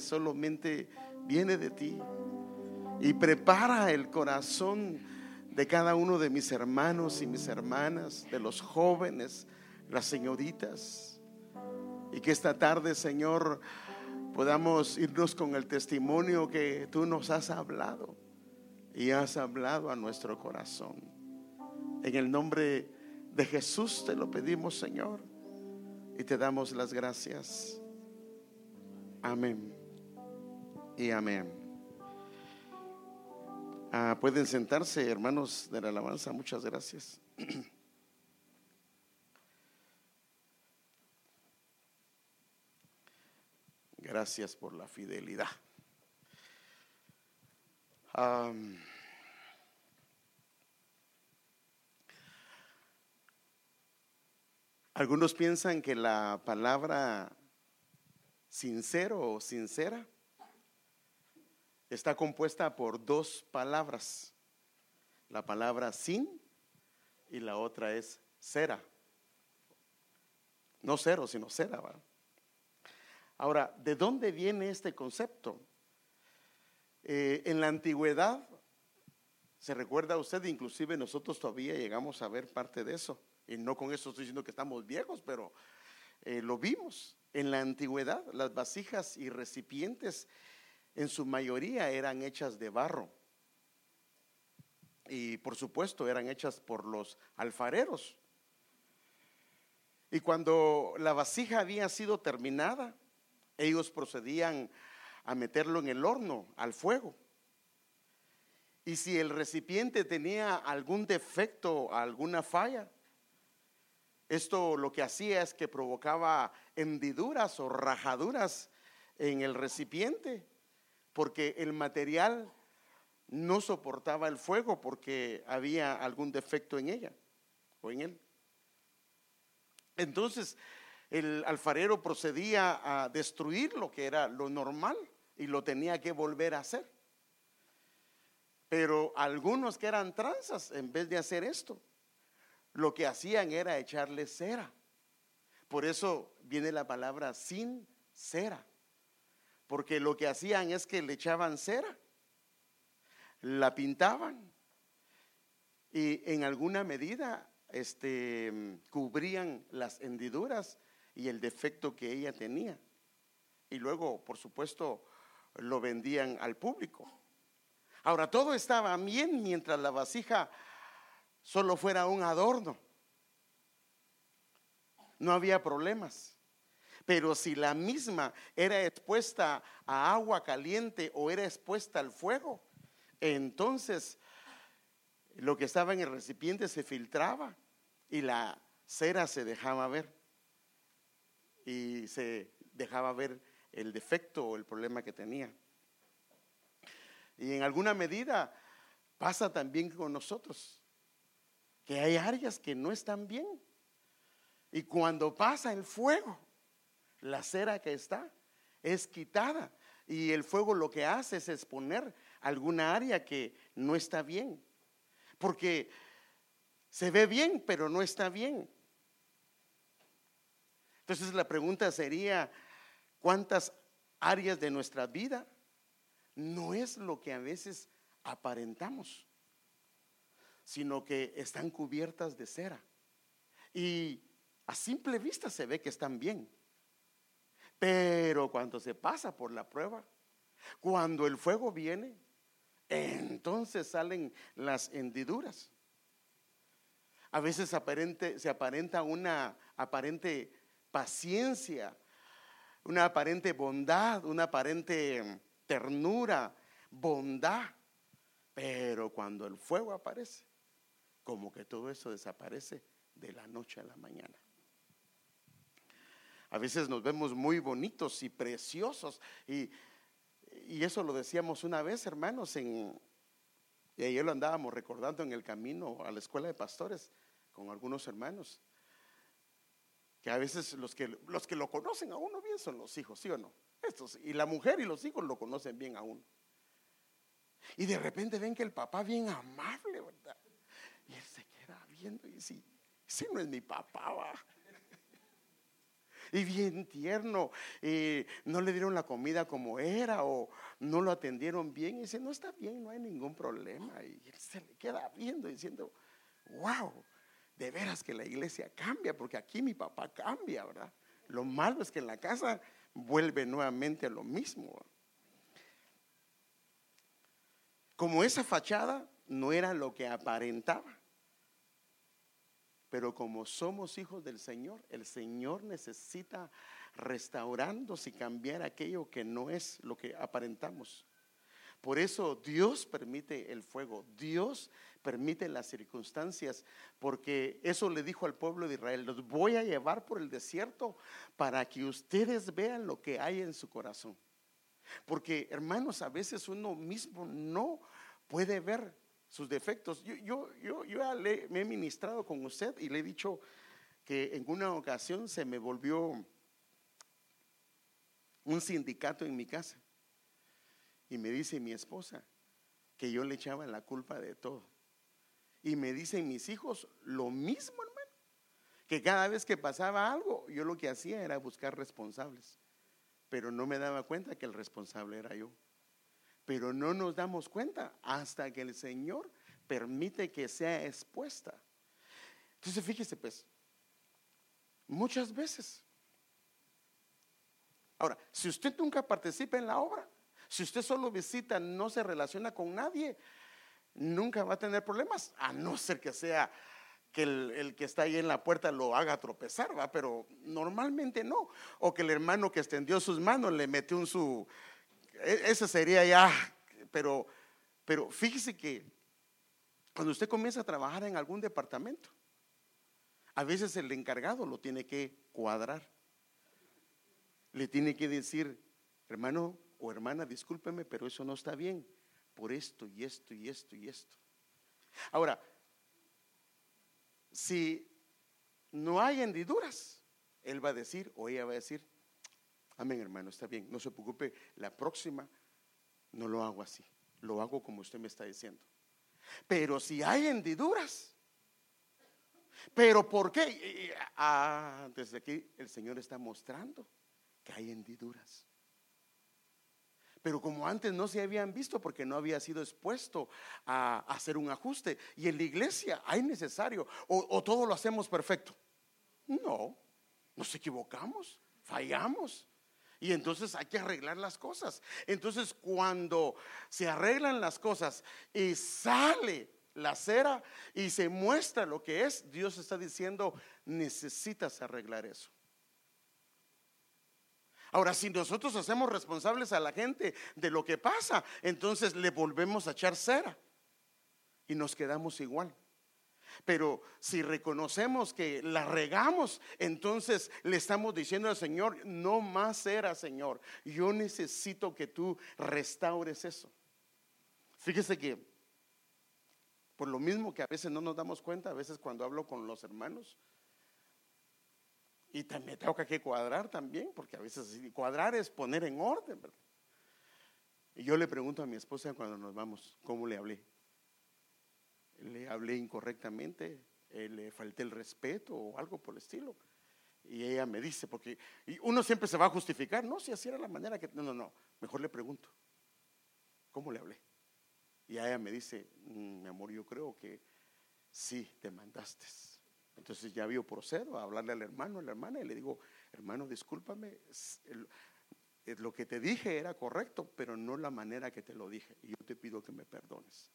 solamente viene de ti. Y prepara el corazón de cada uno de mis hermanos y mis hermanas, de los jóvenes, las señoritas. Y que esta tarde, Señor, podamos irnos con el testimonio que tú nos has hablado y has hablado a nuestro corazón. En el nombre de Jesús te lo pedimos, Señor, y te damos las gracias. Amén y amén. Ah, pueden sentarse, hermanos de la alabanza. Muchas gracias. Gracias por la fidelidad. algunos piensan que la palabra sincero o sincera está compuesta por dos palabras. La palabra sin y la otra es cera. No cero, sino cera. Ahora, ¿de dónde viene este concepto? Eh, en la antigüedad, se recuerda usted, inclusive nosotros todavía llegamos a ver parte de eso. Y no con eso estoy diciendo que estamos viejos, pero eh, lo vimos. En la antigüedad, las vasijas y recipientes en su mayoría eran hechas de barro. Y por supuesto eran hechas por los alfareros. Y cuando la vasija había sido terminada, ellos procedían a meterlo en el horno, al fuego. Y si el recipiente tenía algún defecto, alguna falla, esto lo que hacía es que provocaba hendiduras o rajaduras en el recipiente, porque el material no soportaba el fuego porque había algún defecto en ella o en él. Entonces, el alfarero procedía a destruir lo que era lo normal y lo tenía que volver a hacer. Pero algunos que eran tranzas, en vez de hacer esto, lo que hacían era echarle cera. Por eso viene la palabra sin cera. Porque lo que hacían es que le echaban cera, la pintaban y en alguna medida este, cubrían las hendiduras y el defecto que ella tenía. Y luego, por supuesto, lo vendían al público. Ahora, todo estaba bien mientras la vasija solo fuera un adorno. No había problemas. Pero si la misma era expuesta a agua caliente o era expuesta al fuego, entonces lo que estaba en el recipiente se filtraba y la cera se dejaba ver y se dejaba ver el defecto o el problema que tenía. Y en alguna medida pasa también con nosotros, que hay áreas que no están bien. Y cuando pasa el fuego, la cera que está es quitada. Y el fuego lo que hace es exponer alguna área que no está bien. Porque se ve bien, pero no está bien. Entonces la pregunta sería, ¿cuántas áreas de nuestra vida no es lo que a veces aparentamos, sino que están cubiertas de cera? Y a simple vista se ve que están bien. Pero cuando se pasa por la prueba, cuando el fuego viene, entonces salen las hendiduras. A veces se aparenta una aparente paciencia, una aparente bondad, una aparente ternura, bondad. Pero cuando el fuego aparece, como que todo eso desaparece de la noche a la mañana. A veces nos vemos muy bonitos y preciosos y, eso lo decíamos una vez, hermanos, en, y ayer lo andábamos recordando en el camino a la escuela de pastores con algunos hermanos que a veces los que, los que lo conocen a uno bien son los hijos, ¿sí o no? Estos, y la mujer y los hijos lo conocen bien a uno. Y de repente ven que el papá bien amable, ¿verdad? Y él se queda viendo y dice, si no es mi papá, va. Y bien tierno, y no le dieron la comida como era o no lo atendieron bien. Y dice, no está bien, no hay ningún problema. Y él se le queda viendo diciendo, wow, de veras que la iglesia cambia, porque aquí mi papá cambia, ¿verdad? Lo malo es que en la casa vuelve nuevamente a lo mismo. Como esa fachada no era lo que aparentaba. Pero como somos hijos del Señor, el Señor necesita restaurarnos y cambiar aquello que no es lo que aparentamos. Por eso Dios permite el fuego, Dios permite las circunstancias, porque eso le dijo al pueblo de Israel, los voy a llevar por el desierto para que ustedes vean lo que hay en su corazón. Porque hermanos, a veces uno mismo no puede ver sus defectos. Yo, yo, yo, yo me he ministrado con usted y le he dicho que en una ocasión se me volvió un sindicato en mi casa. Y me dice mi esposa que yo le echaba la culpa de todo. Y me dicen mis hijos lo mismo, hermano. Que cada vez que pasaba algo, yo lo que hacía era buscar responsables. Pero no me daba cuenta que el responsable era yo pero no nos damos cuenta hasta que el Señor permite que sea expuesta. Entonces, fíjese pues, muchas veces. Ahora, si usted nunca participa en la obra, si usted solo visita, no se relaciona con nadie, nunca va a tener problemas, a no ser que sea que el, que está ahí en la puerta lo haga tropezar, ¿va? Pero normalmente no. O que el hermano que extendió sus manos le metió un su e, ese sería ya, pero, pero fíjese que cuando usted comienza a trabajar en algún departamento, a veces el encargado lo tiene que cuadrar. Le tiene que decir, hermano o hermana, discúlpeme, pero eso no está bien por esto y esto y esto y esto. Ahora, si no hay hendiduras, él va a decir o ella va a decir, Amén, hermano, está bien. No se preocupe, la próxima no lo hago así. Lo hago como usted me está diciendo. Pero si hay hendiduras, ¿pero por qué? Ah, desde aquí el Señor está mostrando que hay hendiduras. Pero como antes no se habían visto porque no había sido expuesto a, hacer un ajuste. Y en la iglesia hay necesario. O todo lo hacemos perfecto. No, nos equivocamos, fallamos. Y entonces hay que arreglar las cosas. Entonces cuando se arreglan las cosas y sale la cera y se muestra lo que es, Dios está diciendo, necesitas arreglar eso. Ahora, si nosotros hacemos responsables a la gente de lo que pasa, entonces le volvemos a echar cera y nos quedamos igual. Pero si reconocemos que la regamos, entonces le estamos diciendo al Señor, no más era, Señor. Yo necesito que tú restaures eso. Fíjese que por lo mismo que a veces no nos damos cuenta, a veces cuando hablo con los hermanos, y también tengo que cuadrar también, porque a veces cuadrar es poner en orden. Y yo le pregunto a mi esposa cuando nos vamos, ¿cómo le hablé? Le hablé incorrectamente, eh, le falté el respeto o algo por el estilo. Y ella me dice, porque uno siempre se va a justificar, no, si así era la manera que, no, no, no, mejor le pregunto, ¿cómo le hablé? Y ella me dice, mm, mi amor, yo creo que sí, te mandaste. Entonces ya vio procedo a hablarle al hermano, a la hermana, y le digo, hermano, discúlpame, lo que te dije era correcto, pero no la manera que te lo dije. Y yo te pido que me perdones.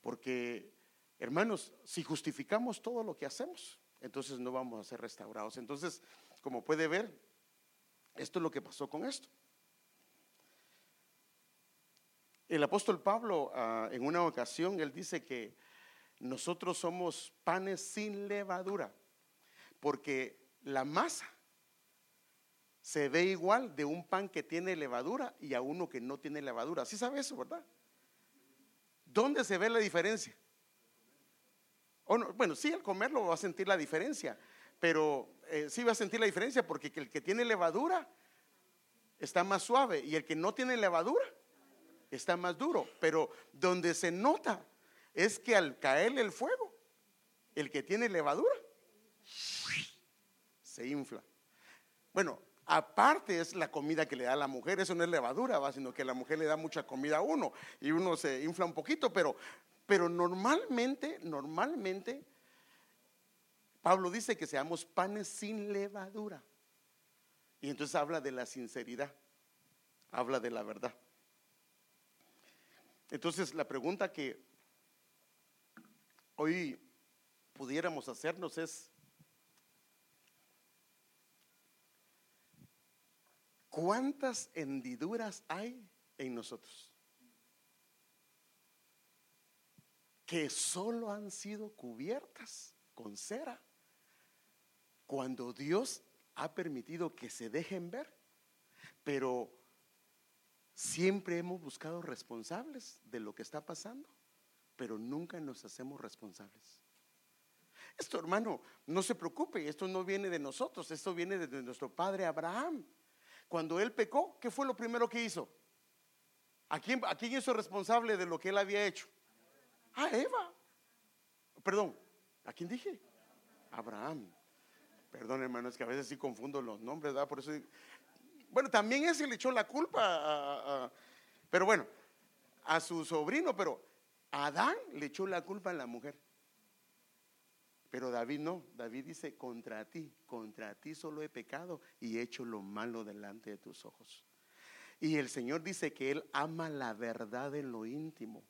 Porque, hermanos, si justificamos todo lo que hacemos, entonces no vamos a ser restaurados. Entonces, como puede ver, esto es lo que pasó con esto. El apóstol Pablo, ah, en una ocasión, él dice que nosotros somos panes sin levadura, porque la masa se ve igual de un pan que tiene levadura y a uno que no tiene levadura. ¿Sí sabe eso, verdad? ¿Dónde se ve la diferencia? bueno, sí, al comerlo va a sentir la diferencia, pero eh, sí va a sentir la diferencia porque el que tiene levadura está más suave y el que no tiene levadura está más duro. Pero donde se nota es que al caerle el fuego, el que tiene levadura se infla. Bueno, aparte es la comida que le da la mujer, eso no es levadura, ¿va? sino que la mujer le da mucha comida a uno y uno se infla un poquito, pero, pero normalmente, normalmente, Pablo dice que seamos panes sin levadura. Y entonces habla de la sinceridad, habla de la verdad. Entonces la pregunta que hoy pudiéramos hacernos es, ¿cuántas hendiduras hay en nosotros? Que solo han sido cubiertas con cera cuando Dios ha permitido que se dejen ver, pero siempre hemos buscado responsables de lo que está pasando, pero nunca nos hacemos responsables. Esto, hermano, no se preocupe, esto no viene de nosotros, esto viene de nuestro padre Abraham. Cuando él pecó, ¿qué fue lo primero que hizo? ¿A quién, ¿A quién hizo responsable de lo que él había hecho? A Eva. Perdón, ¿a quién dije? Abraham. Perdón, hermano, es que a veces sí confundo los nombres, ¿verdad? Por eso. Bueno, también ese le echó la culpa a, pero bueno, a su sobrino, pero Adán le echó la culpa a la mujer. Pero David no, David dice, contra ti, contra ti solo he pecado y he hecho lo malo delante de tus ojos. Y el Señor dice que Él ama la verdad en lo íntimo.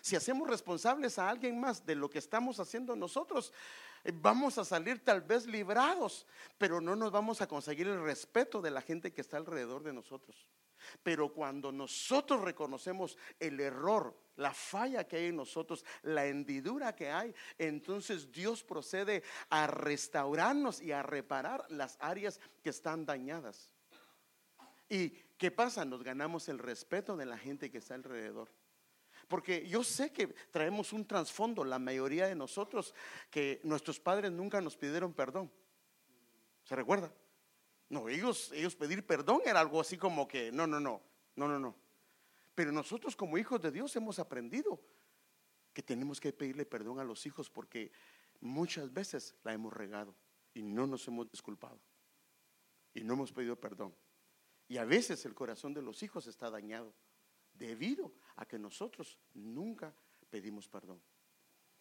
Si hacemos responsables a alguien más de lo que estamos haciendo nosotros, eh, vamos a salir tal vez librados, pero no nos vamos a conseguir el respeto de la gente que está alrededor de nosotros. Pero cuando nosotros reconocemos el error, la falla que hay en nosotros, la hendidura que hay, entonces Dios procede a restaurarnos y a reparar las áreas que están dañadas. ¿Y qué pasa? Nos ganamos el respeto de la gente que está alrededor. Porque yo sé que traemos un trasfondo, la mayoría de nosotros, que nuestros padres nunca nos pidieron perdón. ¿Se recuerda? No, ellos, ellos pedir perdón era algo así como que, no, no, no, no, no, no. Pero nosotros como hijos de Dios hemos aprendido que tenemos que pedirle perdón a los hijos porque muchas veces la hemos regado y no nos hemos disculpado y no hemos pedido perdón. Y a veces el corazón de los hijos está dañado debido a que nosotros nunca pedimos perdón.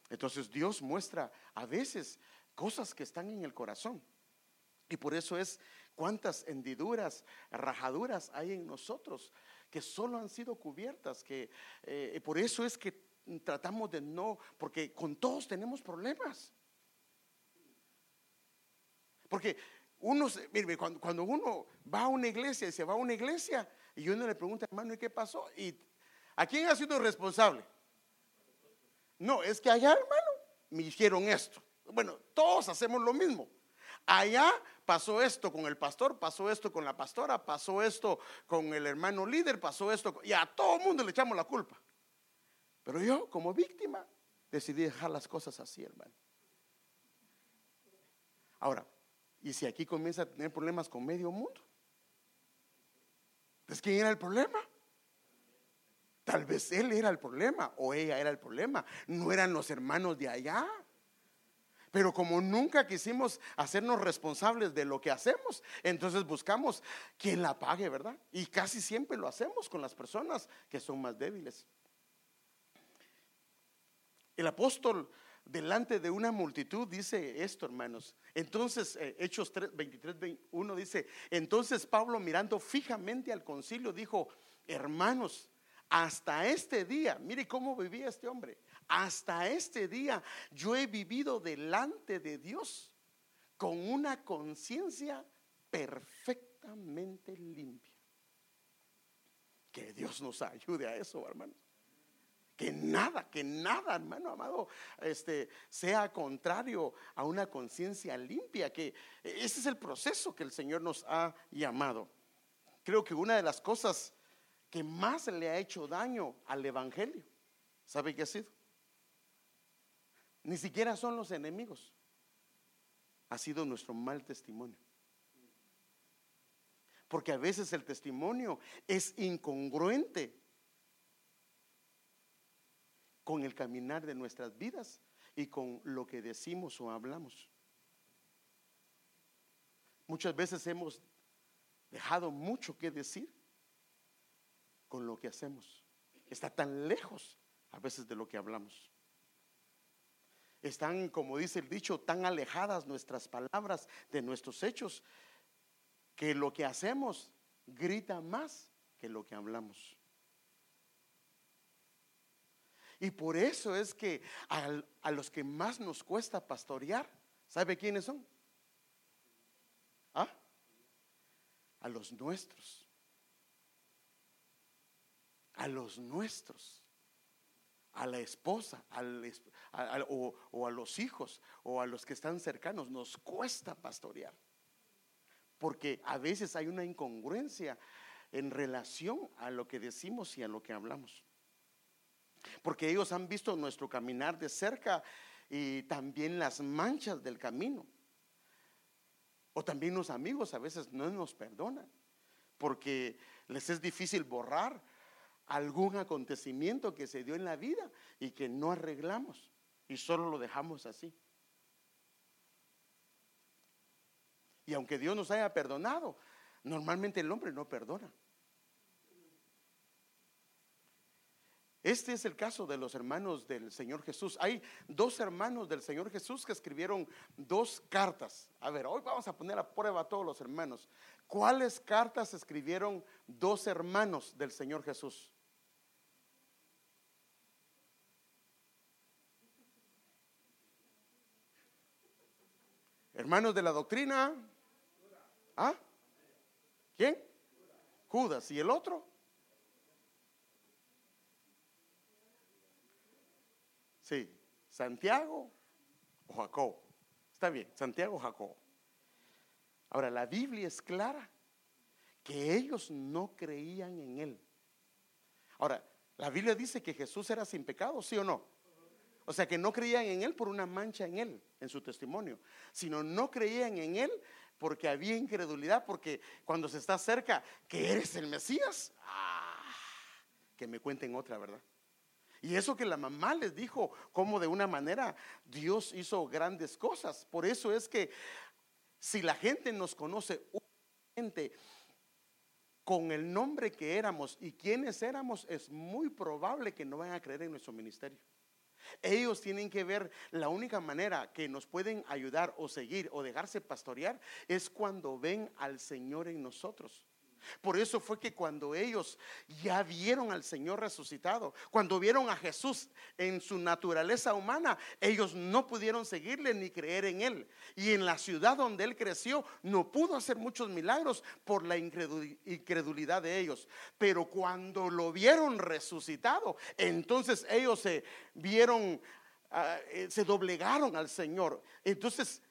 Entonces Dios muestra a veces cosas que están en el corazón. Y por eso es cuántas hendiduras, rajaduras hay en nosotros que solo han sido cubiertas, que eh, por eso es que tratamos de no, porque con todos tenemos problemas. Porque uno, mire, cuando, cuando uno va a una iglesia y se va a una iglesia, y uno le pregunta, hermano, ¿y qué pasó? ¿Y a quién ha sido responsable? No, es que allá, hermano, me dijeron esto. Bueno, todos hacemos lo mismo. Allá pasó esto con el pastor, pasó esto con la pastora, pasó esto con el hermano líder, pasó esto, y a todo el mundo le echamos la culpa. Pero yo, como víctima, decidí dejar las cosas así, hermano. Ahora, ¿y si aquí comienza a tener problemas con medio mundo? ¿Es quién era el problema? Tal vez él era el problema o ella era el problema. No eran los hermanos de allá. Pero como nunca quisimos hacernos responsables de lo que hacemos, entonces buscamos quien la pague, ¿verdad? Y casi siempre lo hacemos con las personas que son más débiles. El apóstol delante de una multitud dice esto, hermanos. Entonces, eh, Hechos 3, 23, 21 dice, entonces Pablo mirando fijamente al concilio dijo, hermanos, hasta este día, mire cómo vivía este hombre, hasta este día yo he vivido delante de Dios con una conciencia perfectamente limpia. Que Dios nos ayude a eso, hermanos que nada, que nada, hermano amado, este, sea contrario a una conciencia limpia, que ese es el proceso que el Señor nos ha llamado. Creo que una de las cosas que más le ha hecho daño al Evangelio, ¿sabe qué ha sido? Ni siquiera son los enemigos, ha sido nuestro mal testimonio. Porque a veces el testimonio es incongruente con el caminar de nuestras vidas y con lo que decimos o hablamos. Muchas veces hemos dejado mucho que decir con lo que hacemos. Está tan lejos a veces de lo que hablamos. Están, como dice el dicho, tan alejadas nuestras palabras de nuestros hechos que lo que hacemos grita más que lo que hablamos. Y por eso es que a, los que más nos cuesta pastorear, ¿sabe quiénes son? ¿Ah? A los nuestros. A los nuestros. A la esposa, o, o a los hijos, o a los que están cercanos. Nos cuesta pastorear. Porque a veces hay una incongruencia en relación a lo que decimos y a lo que hablamos porque ellos han visto nuestro caminar de cerca y también las manchas del camino. O también los amigos a veces no nos perdonan, porque les es difícil borrar algún acontecimiento que se dio en la vida y que no arreglamos y solo lo dejamos así. Y aunque Dios nos haya perdonado, normalmente el hombre no perdona. Este es el caso de los hermanos del Señor Jesús. Hay dos hermanos del Señor Jesús que escribieron dos cartas. A ver, hoy vamos a poner a prueba a todos los hermanos. ¿Cuáles cartas escribieron dos hermanos del Señor Jesús? Hermanos de la doctrina. ¿Ah? ¿Quién? Judas. ¿Y el otro? Sí, Santiago o Jacob. Está bien, Santiago o Jacob. Ahora, la Biblia es clara que ellos no creían en Él. Ahora, la Biblia dice que Jesús era sin pecado, ¿sí o no? O sea que no creían en Él por una mancha en Él, en su testimonio, sino no creían en Él porque había incredulidad, porque cuando se está cerca, que eres el Mesías, ah, que me cuenten otra, ¿verdad? Y eso que la mamá les dijo, como de una manera Dios hizo grandes cosas. Por eso es que si la gente nos conoce con el nombre que éramos y quienes éramos, es muy probable que no vayan a creer en nuestro ministerio. Ellos tienen que ver la única manera que nos pueden ayudar o seguir o dejarse pastorear es cuando ven al Señor en nosotros. Por eso fue que cuando ellos ya vieron al Señor resucitado, cuando vieron a Jesús en su naturaleza humana, ellos no pudieron seguirle ni creer en Él. Y en la ciudad donde Él creció, no pudo hacer muchos milagros por la incredulidad de ellos. Pero cuando lo vieron resucitado, entonces ellos se vieron, ah, eh, se doblegaron al Señor. Entonces,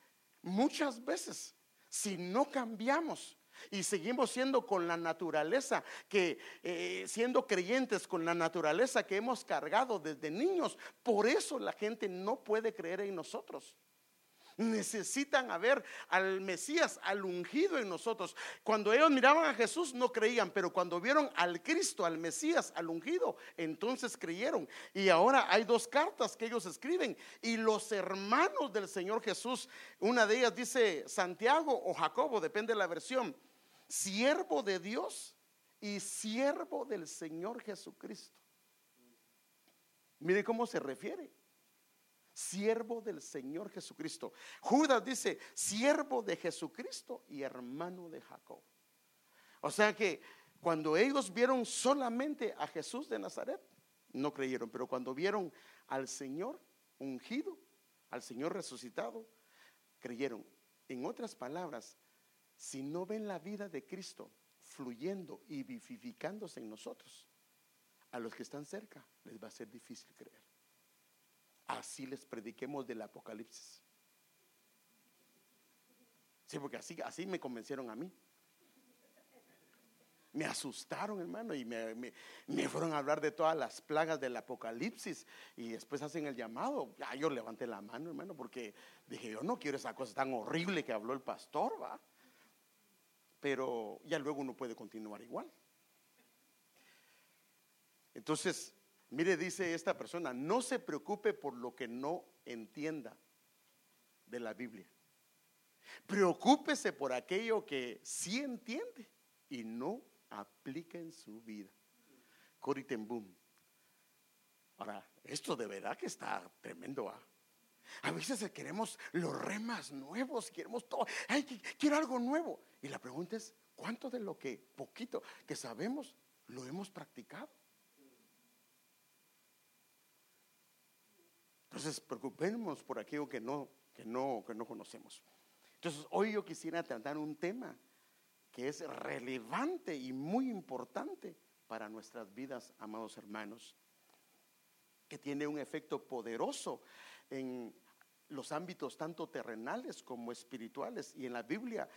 muchas veces, si no cambiamos, y seguimos siendo con la naturaleza que eh, siendo creyentes con la naturaleza que hemos cargado desde niños. Por eso la gente no puede creer en nosotros. Necesitan ver al Mesías, al ungido en nosotros. Cuando ellos miraban a Jesús no creían, pero cuando vieron al Cristo, al Mesías, al ungido, entonces creyeron. Y ahora hay dos cartas que ellos escriben. Y los hermanos del Señor Jesús, una de ellas dice Santiago o Jacobo, depende de la versión siervo de Dios y siervo del Señor Jesucristo. Mire cómo se refiere. Siervo del Señor Jesucristo. Judas dice, siervo de Jesucristo y hermano de Jacob. O sea que cuando ellos vieron solamente a Jesús de Nazaret, no creyeron, pero cuando vieron al Señor ungido, al Señor resucitado, creyeron. En otras palabras, si no ven la vida de Cristo fluyendo y vivificándose en nosotros, a los que están cerca les va a ser difícil creer. Así les prediquemos del Apocalipsis. Sí, porque así, así me convencieron a mí. Me asustaron, hermano, y me, me, fueron a hablar de todas las plagas del Apocalipsis. Y después hacen el llamado. Ya yo levanté la mano, hermano, porque dije, yo no quiero esa cosa tan horrible que habló el pastor, ¿va? Pero ya luego uno puede continuar igual. Entonces, mire, dice esta persona, no se preocupe por lo que no entienda de la Biblia. Preocúpese por aquello que sí entiende y no aplica en su vida. Cory Boom. Ahora, esto de verdad que está tremendo. ¿ah? A veces queremos los remas nuevos, queremos todo. Ay, quiero algo nuevo. Y la pregunta es, ¿cuánto de lo que poquito que sabemos lo hemos practicado? Entonces, preocupémonos por aquello que no, que no, que no conocemos. Entonces, hoy yo quisiera tratar un tema que es relevante y muy importante para nuestras vidas, amados hermanos, que tiene un efecto poderoso en los ámbitos tanto terrenales como espirituales. Y en la Biblia,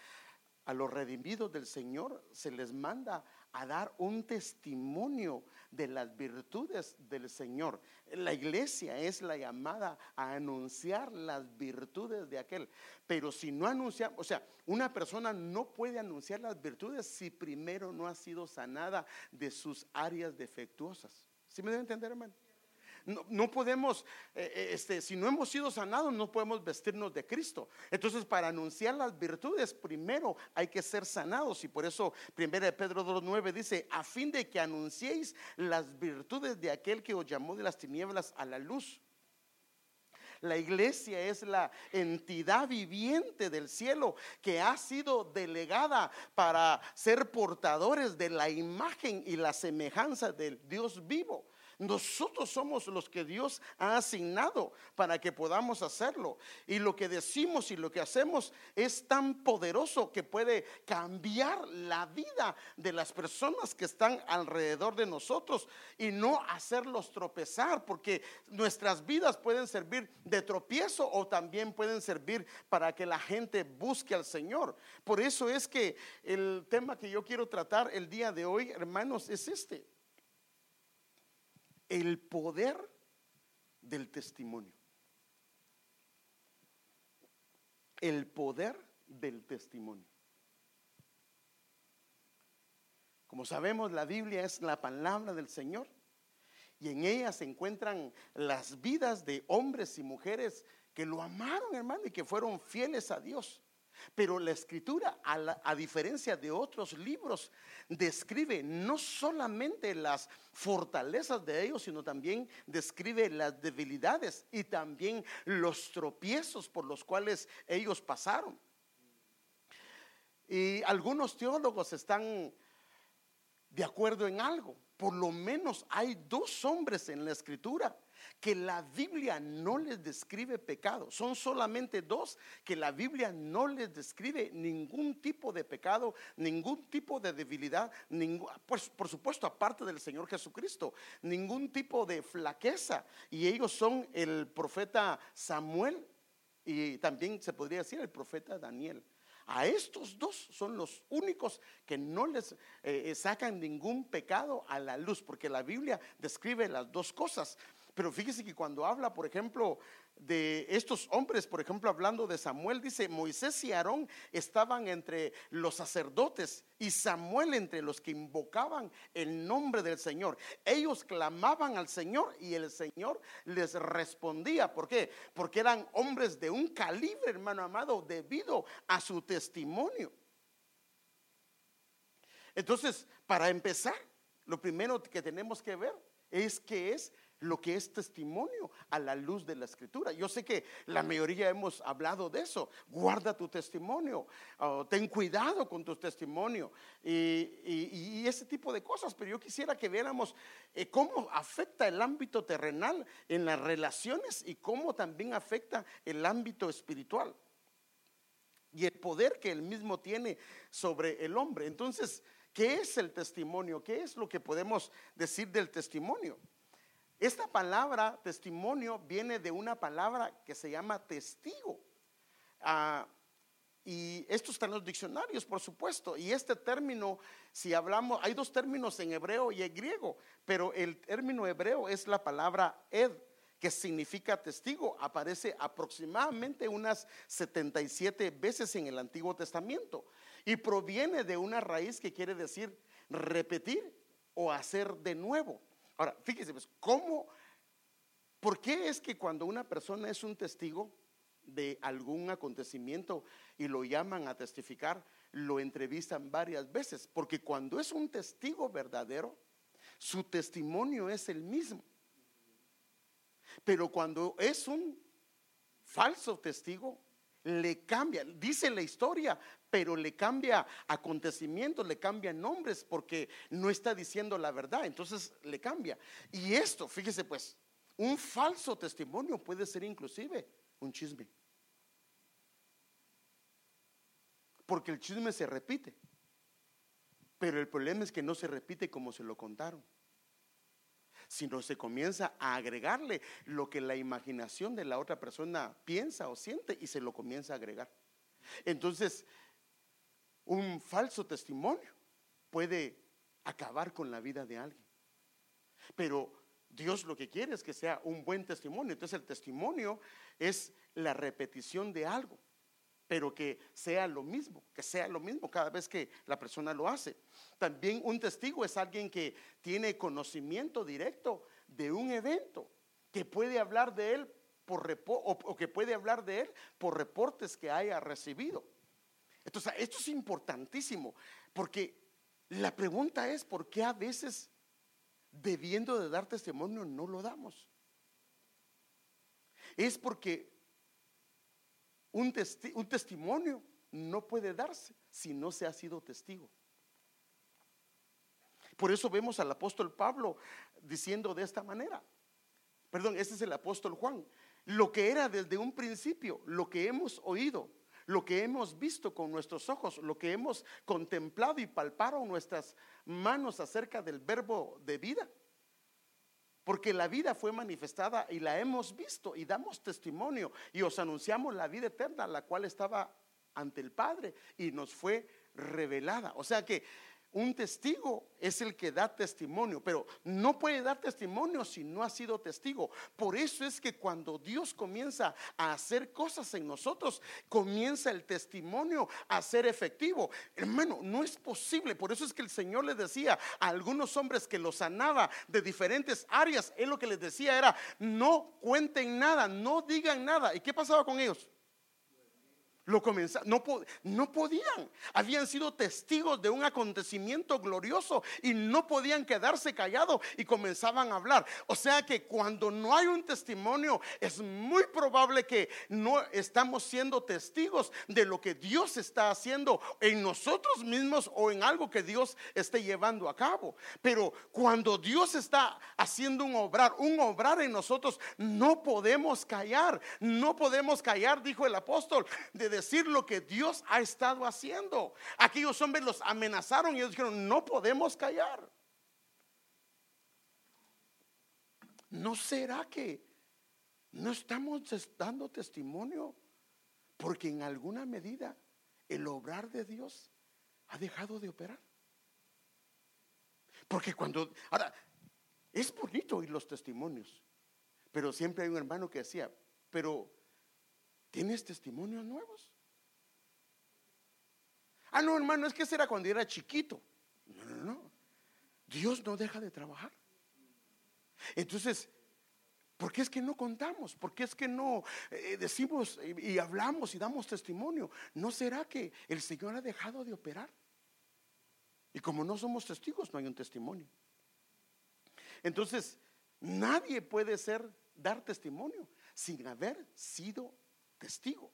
a los redimidos del Señor se les manda a dar un testimonio de las virtudes del Señor. La iglesia es la llamada a anunciar las virtudes de aquel. Pero si no anunciamos, o sea, una persona no puede anunciar las virtudes si primero no ha sido sanada de sus áreas defectuosas. ¿Sí me debe entender, hermano? No, podemos, eh, eh, este, si no hemos sido sanados, no podemos vestirnos de Cristo. Entonces, para anunciar las virtudes, primero hay que ser sanados. Y por eso, 1 Pedro 2.9 dice, a fin de que anunciéis las virtudes de aquel que os llamó de las tinieblas a la luz. La iglesia es la entidad viviente del cielo que ha sido delegada para ser portadores de la imagen y la semejanza del Dios vivo. Nosotros somos los que Dios ha asignado para que podamos hacerlo. Y lo que decimos y lo que hacemos es tan poderoso que puede cambiar la vida de las personas que están alrededor de nosotros y no hacerlos tropezar, porque nuestras vidas pueden servir de tropiezo o también pueden servir para que la gente busque al Señor. Por eso es que el tema que yo quiero tratar el día de hoy, hermanos, es este el poder del testimonio. El poder del testimonio. Como sabemos, la Biblia es la palabra del Señor y en ella se encuentran las vidas de hombres y mujeres que lo amaron, hermano, y que fueron fieles a Dios. Pero la escritura, a, diferencia de otros libros, describe no solamente las fortalezas de ellos, sino también describe las debilidades y también los tropiezos por los cuales ellos pasaron. Y algunos teólogos están de acuerdo en algo. Por lo menos hay dos hombres en la escritura que la Biblia no les describe pecado. Son solamente dos que la Biblia no les describe ningún tipo de pecado, ningún tipo de debilidad, pues, por supuesto aparte del Señor Jesucristo, ningún tipo de flaqueza. Y ellos son el profeta Samuel y también se podría decir el profeta Daniel. A estos dos son los únicos que no les eh, eh, sacan ningún pecado a la luz, porque la Biblia describe las dos cosas. Pero fíjese que cuando habla, por ejemplo, de estos hombres, por ejemplo, hablando de Samuel, dice, Moisés y Aarón estaban entre los sacerdotes y Samuel entre los que invocaban el nombre del Señor. Ellos clamaban al Señor y el Señor les respondía. ¿Por qué? Porque eran hombres de un calibre, hermano amado, debido a su testimonio. Entonces, para empezar, lo primero que tenemos que ver es que es lo que es testimonio a la luz de la escritura. Yo sé que la mayoría hemos hablado de eso. Guarda tu testimonio, ten cuidado con tu testimonio y, ese tipo de cosas. Pero yo quisiera que viéramos eh, cómo afecta el ámbito terrenal en las relaciones y cómo también afecta el ámbito espiritual y el poder que él mismo tiene sobre el hombre. Entonces, ¿qué es el testimonio? ¿Qué es lo que podemos decir del testimonio? Esta palabra testimonio viene de una palabra que se llama testigo. Ah, y esto está en los diccionarios, por supuesto. Y este término, si hablamos, hay dos términos en hebreo y en griego, pero el término hebreo es la palabra ed, que significa testigo. Aparece aproximadamente unas 77 veces en el Antiguo Testamento. Y proviene de una raíz que quiere decir repetir o hacer de nuevo. Ahora, fíjese, pues, ¿cómo? ¿Por qué es que cuando una persona es un testigo de algún acontecimiento y lo llaman a testificar, lo entrevistan varias veces, porque cuando es un testigo verdadero, su testimonio es el mismo. Pero cuando es un falso testigo, le cambia, dice la historia, pero le cambia acontecimientos, le cambia nombres porque no está diciendo la verdad, entonces le cambia. Y esto, fíjese pues, un falso testimonio puede ser inclusive un chisme. Porque el chisme se repite. Pero el problema es que no se repite como se lo contaron. Sino se comienza a agregarle lo que la imaginación de la otra persona piensa o siente y se lo comienza a agregar. Entonces, un falso testimonio puede acabar con la vida de alguien. Pero Dios lo que quiere es que sea un buen testimonio. Entonces el testimonio es la repetición de algo, pero que sea lo mismo, que sea lo mismo cada vez que la persona lo hace. También un testigo es alguien que tiene conocimiento directo de un evento, que puede hablar de él por o, o que puede hablar de él por reportes que haya recibido. Entonces, esto es importantísimo, porque la pregunta es, ¿por qué a veces debiendo de dar testimonio no lo damos. Es porque un, un testimonio no puede darse si no se ha sido testigo. Por eso vemos al apóstol Pablo diciendo de esta manera. Perdón, este es el apóstol Juan. Lo que era desde un principio, lo que hemos oído, lo que hemos visto con nuestros ojos, lo que hemos contemplado y palpado nuestras manos acerca del verbo de vida. Porque la vida fue manifestada y la hemos visto y damos testimonio y os anunciamos la vida eterna, la cual estaba ante el Padre y nos fue revelada. O sea que un testigo es el que da testimonio, pero no puede dar testimonio si no ha sido testigo. Por eso es que cuando Dios comienza a hacer cosas en nosotros, comienza el testimonio a ser efectivo. Hermano, no es posible. Por eso es que el Señor les decía a algunos hombres que los sanaba de diferentes áreas, Él lo que les decía era, no cuenten nada, no digan nada. ¿Y qué pasaba con ellos? Lo comenzaron, no, no podían, habían sido testigos de un acontecimiento glorioso y no podían quedarse callados y comenzaban a hablar. O sea que cuando no hay un testimonio, es muy probable que no estamos siendo testigos de lo que Dios está haciendo en nosotros mismos o en algo que Dios esté llevando a cabo. Pero cuando Dios está haciendo un obrar, un obrar en nosotros, no podemos callar, no podemos callar, dijo el apóstol, decir lo que Dios ha estado haciendo. Aquellos hombres los amenazaron y ellos dijeron, no podemos callar. ¿No será que no estamos dando testimonio? Porque en alguna medida el obrar de Dios ha dejado de operar. Porque cuando, ahora, es bonito oír los testimonios, pero siempre hay un hermano que decía, pero ¿tienes testimonios nuevos? Ah, no, hermano, es que ese era cuando era chiquito. No, no, no. Dios no deja de trabajar. Entonces, ¿por qué es que no contamos? ¿Por qué es que no eh, decimos y, y hablamos y damos testimonio? ¿No será que el Señor ha dejado de operar? Y como no somos testigos, no hay un testimonio. Entonces, nadie puede ser, dar testimonio sin haber sido testigo.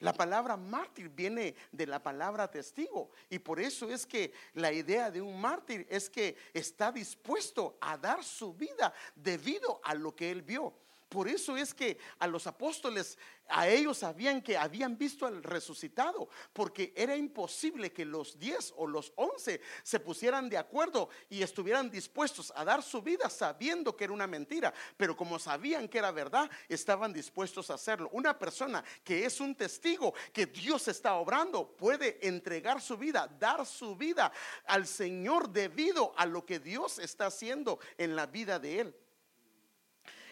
La palabra mártir viene de la palabra testigo y por eso es que la idea de un mártir es que está dispuesto a dar su vida debido a lo que él vio. Por eso es que a los apóstoles, a ellos sabían que habían visto al resucitado, porque era imposible que los diez o los once se pusieran de acuerdo y estuvieran dispuestos a dar su vida sabiendo que era una mentira, pero como sabían que era verdad, estaban dispuestos a hacerlo. Una persona que es un testigo que Dios está obrando puede entregar su vida, dar su vida al Señor debido a lo que Dios está haciendo en la vida de él.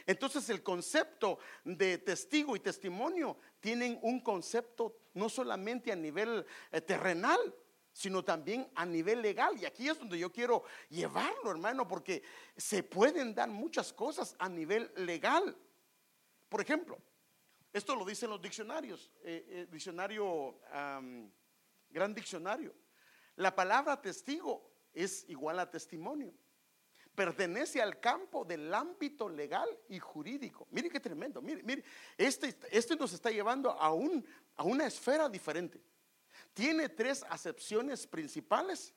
Entonces el concepto de testigo y testimonio tienen un concepto no solamente a nivel eh, terrenal, sino también a nivel legal. Y aquí es donde yo quiero llevarlo, hermano, porque se pueden dar muchas cosas a nivel legal. Por ejemplo, esto lo dicen los diccionarios. Eh, eh, diccionario gran diccionario. La palabra testigo es igual a testimonio. Pertenece al campo del ámbito legal y jurídico. Mire qué tremendo. Mire, mire, este, este nos está llevando a, un, a una esfera diferente. Tiene tres acepciones principales.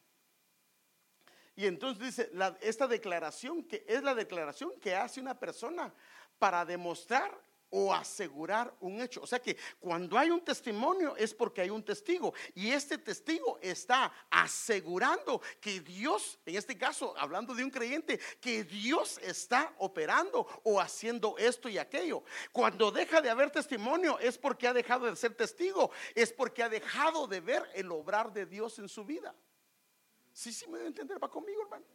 Y entonces dice, esta declaración que es la declaración que hace una persona para demostrar o asegurar un hecho. O sea que cuando hay un testimonio es porque hay un testigo y este testigo está asegurando que Dios, en este caso hablando de un creyente, que Dios está operando o haciendo esto y aquello. Cuando deja de haber testimonio es porque ha dejado de ser testigo, es porque ha dejado de ver el obrar de Dios en su vida. Sí, sí, me debe entender, va conmigo, hermano.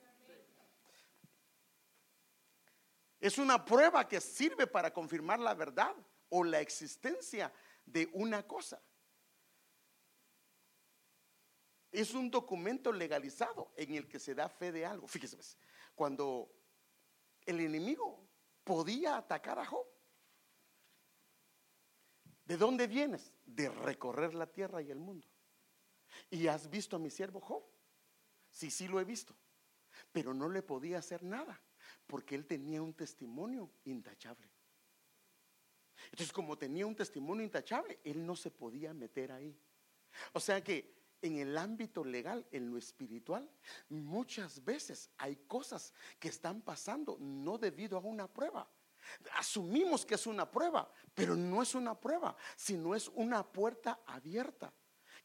Es una prueba que sirve para confirmar la verdad o la existencia de una cosa. Es un documento legalizado en el que se da fe de algo. Fíjese, pues, cuando el enemigo podía atacar a Job, ¿de dónde vienes? De recorrer la tierra y el mundo. ¿Y has visto a mi siervo Job? Sí, sí lo he visto, pero no le podía hacer nada porque él tenía un testimonio intachable. Entonces, como tenía un testimonio intachable, él no se podía meter ahí. O sea que en el ámbito legal, en lo espiritual, muchas veces hay cosas que están pasando no debido a una prueba. Asumimos que es una prueba, pero no es una prueba, sino es una puerta abierta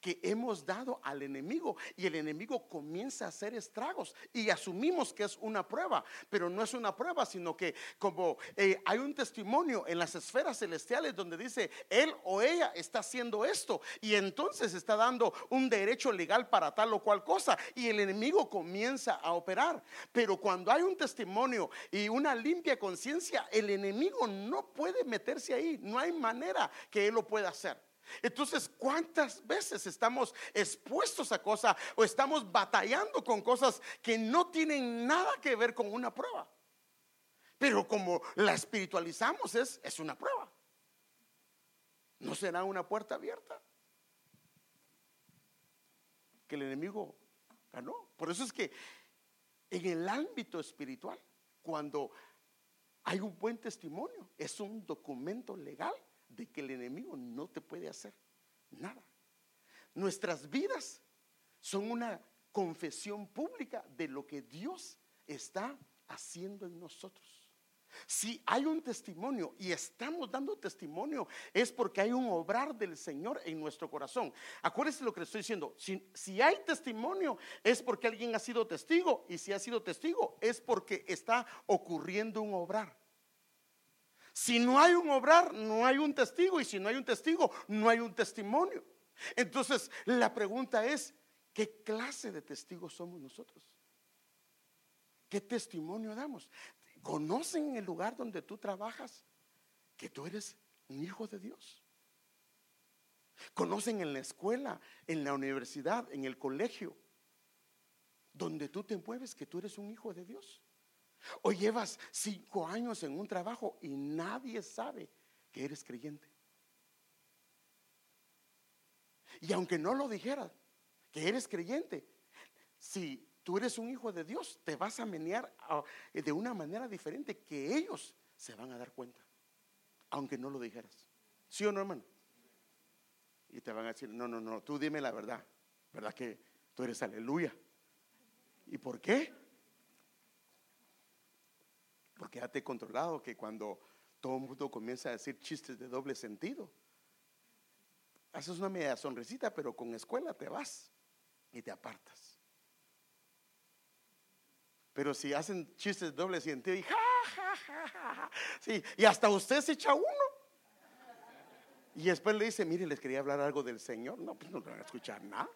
que hemos dado al enemigo y el enemigo comienza a hacer estragos y asumimos que es una prueba, pero no es una prueba, sino que como eh, hay un testimonio en las esferas celestiales donde dice, él o ella está haciendo esto y entonces está dando un derecho legal para tal o cual cosa y el enemigo comienza a operar. Pero cuando hay un testimonio y una limpia conciencia, el enemigo no puede meterse ahí, no hay manera que él lo pueda hacer. Entonces, ¿cuántas veces estamos expuestos a cosas o estamos batallando con cosas que no tienen nada que ver con una prueba? Pero como la espiritualizamos es, es una prueba. ¿No será una puerta abierta? Que el enemigo ganó. Por eso es que en el ámbito espiritual, cuando hay un buen testimonio, es un documento legal de que el enemigo no te puede hacer nada. Nuestras vidas son una confesión pública de lo que Dios está haciendo en nosotros. Si hay un testimonio y estamos dando testimonio, es porque hay un obrar del Señor en nuestro corazón. Acuérdense lo que le estoy diciendo. Si, si, hay testimonio, es porque alguien ha sido testigo. Y si ha sido testigo, es porque está ocurriendo un obrar. Si no hay un obrar, no hay un testigo. Y si no hay un testigo, no hay un testimonio. Entonces, la pregunta es, ¿qué clase de testigos somos nosotros? ¿Qué testimonio damos? ¿Conocen en el lugar donde tú trabajas que tú eres un hijo de Dios? ¿Conocen en la escuela, en la universidad, en el colegio, donde tú te mueves que tú eres un hijo de Dios? O llevas cinco años en un trabajo y nadie sabe que eres creyente. Y aunque no lo dijera que eres creyente, si tú eres un hijo de Dios, te vas a menear de una manera diferente que ellos se van a dar cuenta, aunque no lo dijeras. ¿Sí o no, hermano? Y te van a decir, no, no, no, tú dime la verdad, ¿verdad que tú eres aleluya? ¿Y por qué? Porque ya te he controlado que cuando todo el mundo comienza a decir chistes de doble sentido, haces una media sonrisita, pero con escuela te vas y te apartas. Pero si hacen chistes de doble sentido y sí, y hasta usted se echa uno. Y después le dice, mire, les quería hablar algo del Señor. No, pues no van a escuchar nada.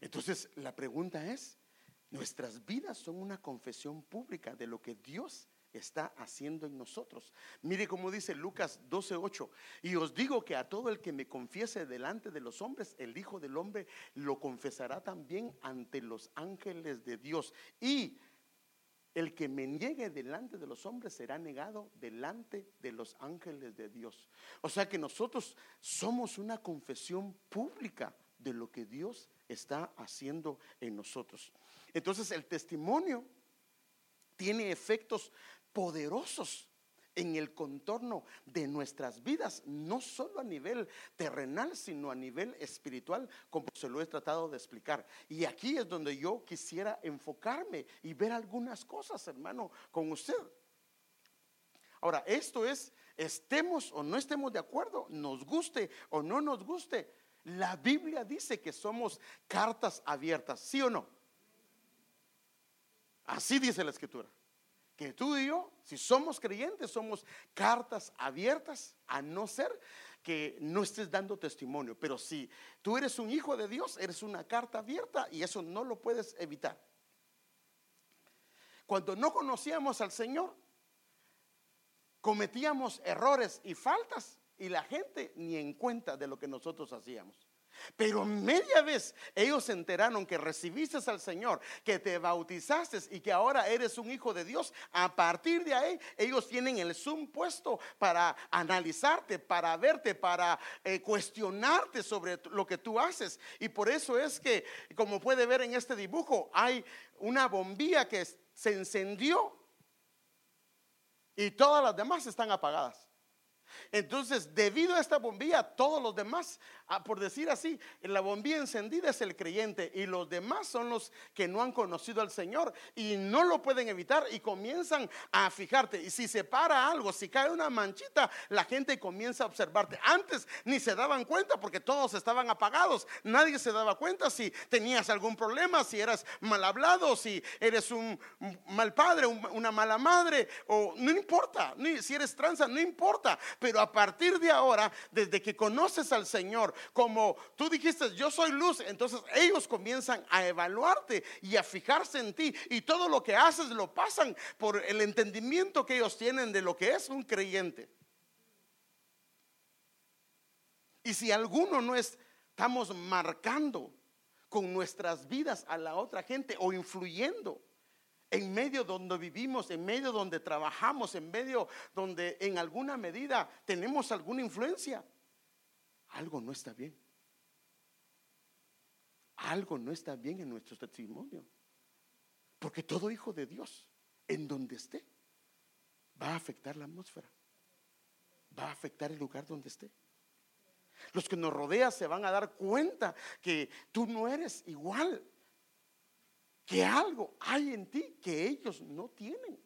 Entonces, la pregunta es, Nuestras vidas son una confesión pública de lo que Dios está haciendo en nosotros. Mire cómo dice Lucas 12:8, y os digo que a todo el que me confiese delante de los hombres, el Hijo del Hombre lo confesará también ante los ángeles de Dios. Y el que me niegue delante de los hombres será negado delante de los ángeles de Dios. O sea que nosotros somos una confesión pública de lo que Dios está haciendo en nosotros. Entonces el testimonio tiene efectos poderosos en el contorno de nuestras vidas, no solo a nivel terrenal, sino a nivel espiritual, como se lo he tratado de explicar. Y aquí es donde yo quisiera enfocarme y ver algunas cosas, hermano, con usted. Ahora, esto es, estemos o no estemos de acuerdo, nos guste o no nos guste, la Biblia dice que somos cartas abiertas, ¿sí o no? Así dice la escritura que tú y yo, si somos creyentes, somos cartas abiertas, a no ser que no estés dando testimonio. Pero si tú eres un hijo de Dios, eres una carta abierta y eso no lo puedes evitar. Cuando no conocíamos al Señor, cometíamos errores y faltas y la gente ni en cuenta de lo que nosotros hacíamos. Pero media vez ellos se enteraron que recibiste al Señor, que te bautizaste y que ahora eres un hijo de Dios. A partir de ahí, ellos tienen el zoom puesto para analizarte, para verte, para eh, cuestionarte sobre lo que tú haces. Y por eso es que, como puede ver en este dibujo, hay una bombilla que se encendió y todas las demás están apagadas. Entonces, debido a esta bombilla, todos los demás, ah, por decir así, la bombilla encendida es el creyente y los demás son los que no han conocido al Señor y no lo pueden evitar y comienzan a fijarte. Y si se para algo, si cae una manchita, la gente comienza a observarte. Antes ni se daban cuenta porque todos estaban apagados. Nadie se daba cuenta si tenías algún problema, si eras mal hablado, si eres un mal padre, una mala madre, o no importa, si eres tranza, no importa. A partir de ahora, desde que conoces al Señor, como tú dijiste, yo soy luz, entonces ellos comienzan a evaluarte y a fijarse en ti. Y todo lo que haces lo pasan por el entendimiento que ellos tienen de lo que es un creyente. Y si alguno no estamos marcando con nuestras vidas a la otra gente o influyendo, en medio donde vivimos, en medio donde trabajamos, en medio donde en alguna medida tenemos alguna influencia, algo no está bien. Algo no está bien en nuestro testimonio. Porque todo hijo de Dios, en donde esté, va a afectar la atmósfera. Va a afectar el lugar donde esté. Los que nos rodean se van a dar cuenta que tú no eres igual que algo hay en ti que ellos no tienen.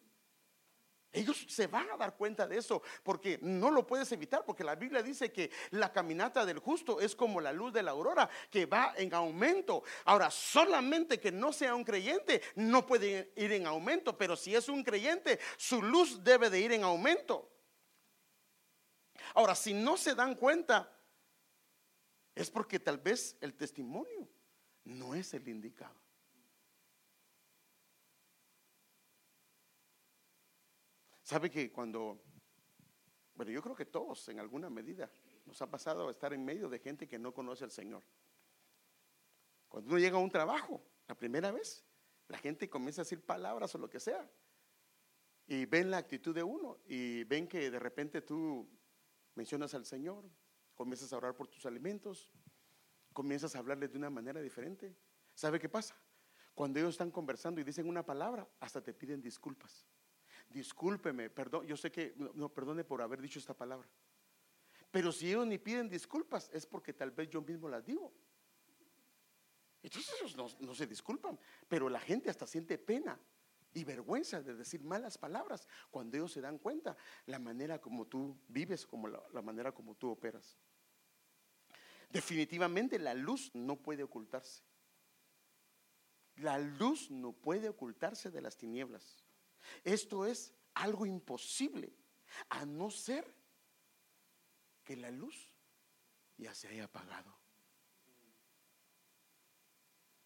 Ellos se van a dar cuenta de eso porque no lo puedes evitar, porque la Biblia dice que la caminata del justo es como la luz de la aurora que va en aumento. Ahora, solamente que no sea un creyente no puede ir en aumento, pero si es un creyente, su luz debe de ir en aumento. Ahora, si no se dan cuenta, es porque tal vez el testimonio no es el indicado. Sabe que cuando, bueno, yo creo que todos en alguna medida nos ha pasado estar en medio de gente que no conoce al Señor. Cuando uno llega a un trabajo, la primera vez, la gente comienza a decir palabras o lo que sea. Y ven la actitud de uno y ven que de repente tú mencionas al Señor, comienzas a orar por tus alimentos, comienzas a hablarles de una manera diferente. ¿Sabe qué pasa? Cuando ellos están conversando y dicen una palabra, hasta te piden disculpas discúlpeme, perdón, yo sé que, no, perdone por haber dicho esta palabra. Pero si ellos ni piden disculpas, es porque tal vez yo mismo las digo. Entonces ellos no, se disculpan, pero la gente hasta siente pena y vergüenza de decir malas palabras cuando ellos se dan cuenta la manera como tú vives, como la manera como tú operas. Definitivamente la luz no puede ocultarse. La luz no puede ocultarse de las tinieblas. Esto es algo imposible, a no ser que la luz ya se haya apagado.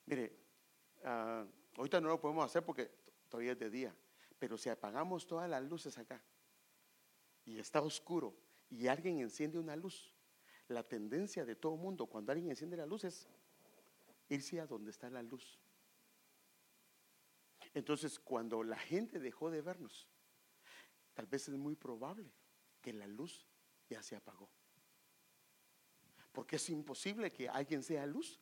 Mire, uh, ahorita no lo podemos hacer porque todavía es de día, pero si apagamos todas las luces acá y está oscuro y alguien enciende una luz, la tendencia de todo mundo cuando alguien enciende la luz es irse a donde está la luz. Entonces, cuando la gente dejó de vernos, tal vez es muy probable que la luz ya se apagó. Porque es imposible que alguien sea luz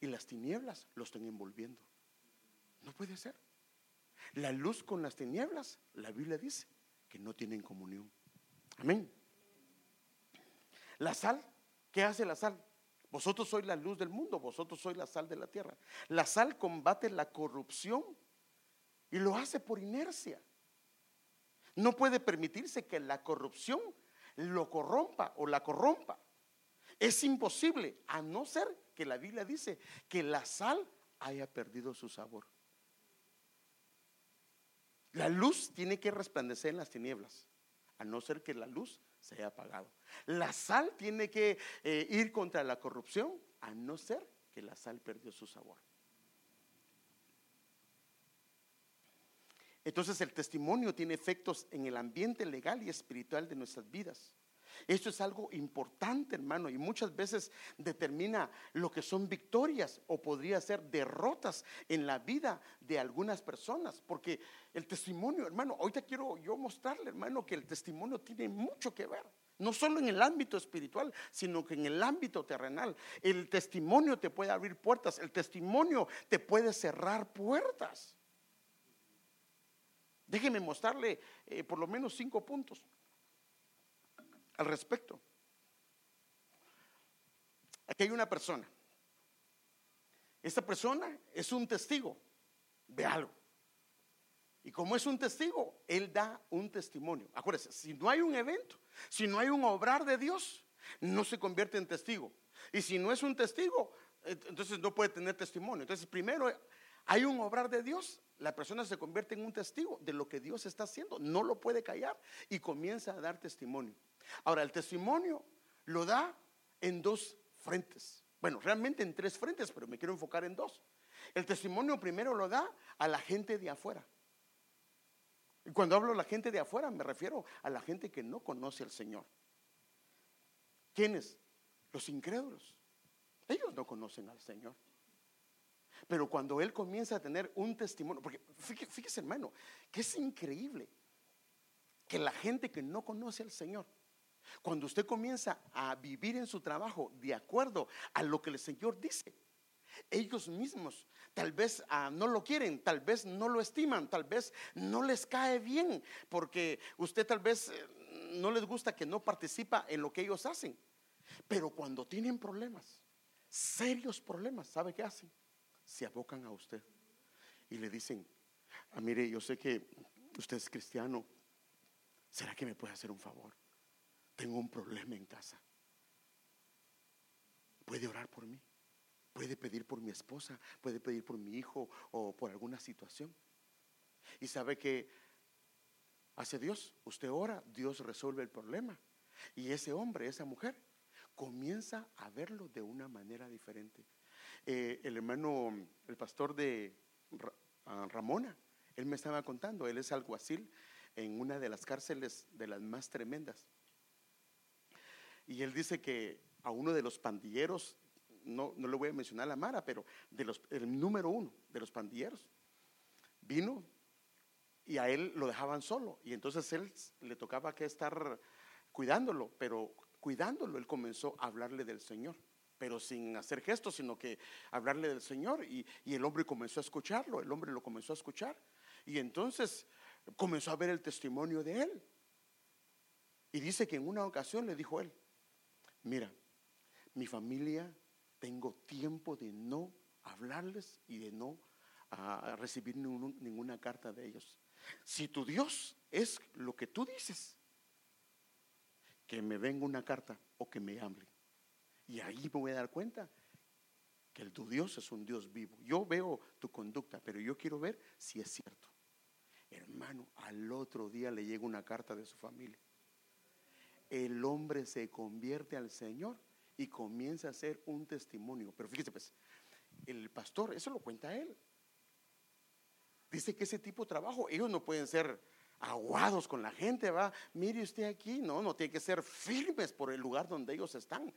y las tinieblas lo estén envolviendo. No puede ser. La luz con las tinieblas, la Biblia dice que no tienen comunión. Amén. La sal, ¿qué hace la sal? Vosotros sois la luz del mundo, vosotros sois la sal de la tierra. La sal combate la corrupción y lo hace por inercia. No puede permitirse que la corrupción lo corrompa o la corrompa. Es imposible, a no ser que la Biblia dice que la sal haya perdido su sabor. La luz tiene que resplandecer en las tinieblas, a no ser que la luz se haya apagado. La sal tiene que eh, ir contra la corrupción, a no ser que la sal perdió su sabor. Entonces el testimonio tiene efectos en el ambiente legal y espiritual de nuestras vidas. Esto es algo importante, hermano, y muchas veces determina lo que son victorias o podría ser derrotas en la vida de algunas personas, porque el testimonio, hermano, ahorita quiero yo mostrarle, hermano, que el testimonio tiene mucho que ver. No solo en el ámbito espiritual, sino que en el ámbito terrenal. El testimonio te puede abrir puertas, el testimonio te puede cerrar puertas. Déjeme mostrarle eh, por lo menos cinco puntos al respecto. Aquí hay una persona. Esta persona es un testigo de algo. Y como es un testigo, él da un testimonio. Acuérdense, si no hay un evento, si no hay un obrar de Dios, no se convierte en testigo. Y si no es un testigo, entonces no puede tener testimonio. Entonces, primero hay un obrar de Dios, la persona se convierte en un testigo de lo que Dios está haciendo, no lo puede callar y comienza a dar testimonio. Ahora, el testimonio lo da en dos frentes. Bueno, realmente en tres frentes, pero me quiero enfocar en dos. El testimonio primero lo da a la gente de afuera. Y cuando hablo de la gente de afuera, me refiero a la gente que no conoce al Señor. ¿Quiénes? Los incrédulos. Ellos no conocen al Señor. Pero cuando Él comienza a tener un testimonio, porque fíjese, hermano, que es increíble que la gente que no conoce al Señor, cuando usted comienza a vivir en su trabajo de acuerdo a lo que el Señor dice, ellos mismos tal vez ah, no lo quieren, tal vez no lo estiman, tal vez no les cae bien, porque usted tal vez eh, no les gusta que no participa en lo que ellos hacen. Pero cuando tienen problemas, serios problemas, ¿sabe qué hacen? Se abocan a usted y le dicen, ah, mire, yo sé que usted es cristiano, ¿será que me puede hacer un favor? tengo un problema en casa. Puede orar por mí. Puede pedir por mi esposa, puede pedir por mi hijo o por alguna situación. Y sabe que hace Dios, usted ora, Dios resuelve el problema. Y ese hombre, esa mujer, comienza a verlo de una manera diferente. Eh, el hermano, el pastor de ah, Ramona, él me estaba contando, él es alguacil en una de las cárceles de las más tremendas. Y él dice que a uno de los pandilleros, no, no le voy a mencionar la Mara, pero de los, el número uno de los pandilleros, vino y a él lo dejaban solo. Y entonces él le tocaba que estar cuidándolo, pero cuidándolo él comenzó a hablarle del Señor pero sin hacer gestos, sino que hablarle del Señor. Y, el hombre comenzó a escucharlo, el hombre lo comenzó a escuchar. Y entonces comenzó a ver el testimonio de él. Y dice que en una ocasión le dijo él, mira, mi familia tengo tiempo de no hablarles y de no recibir ninguna carta de ellos. Si tu Dios es lo que tú dices, que me venga una carta o que me hable. Y ahí me voy a dar cuenta que el tu Dios es un Dios vivo. Yo veo tu conducta, pero yo quiero ver si es cierto. Hermano, al otro día le llega una carta de su familia el hombre se convierte al Señor y comienza a ser un testimonio. Pero fíjese pues, el pastor, eso lo cuenta él. Dice que ese tipo de trabajo, ellos no pueden ser aguados con la gente, va, mire usted aquí, no, no, tiene que ser firmes por el lugar donde ellos están.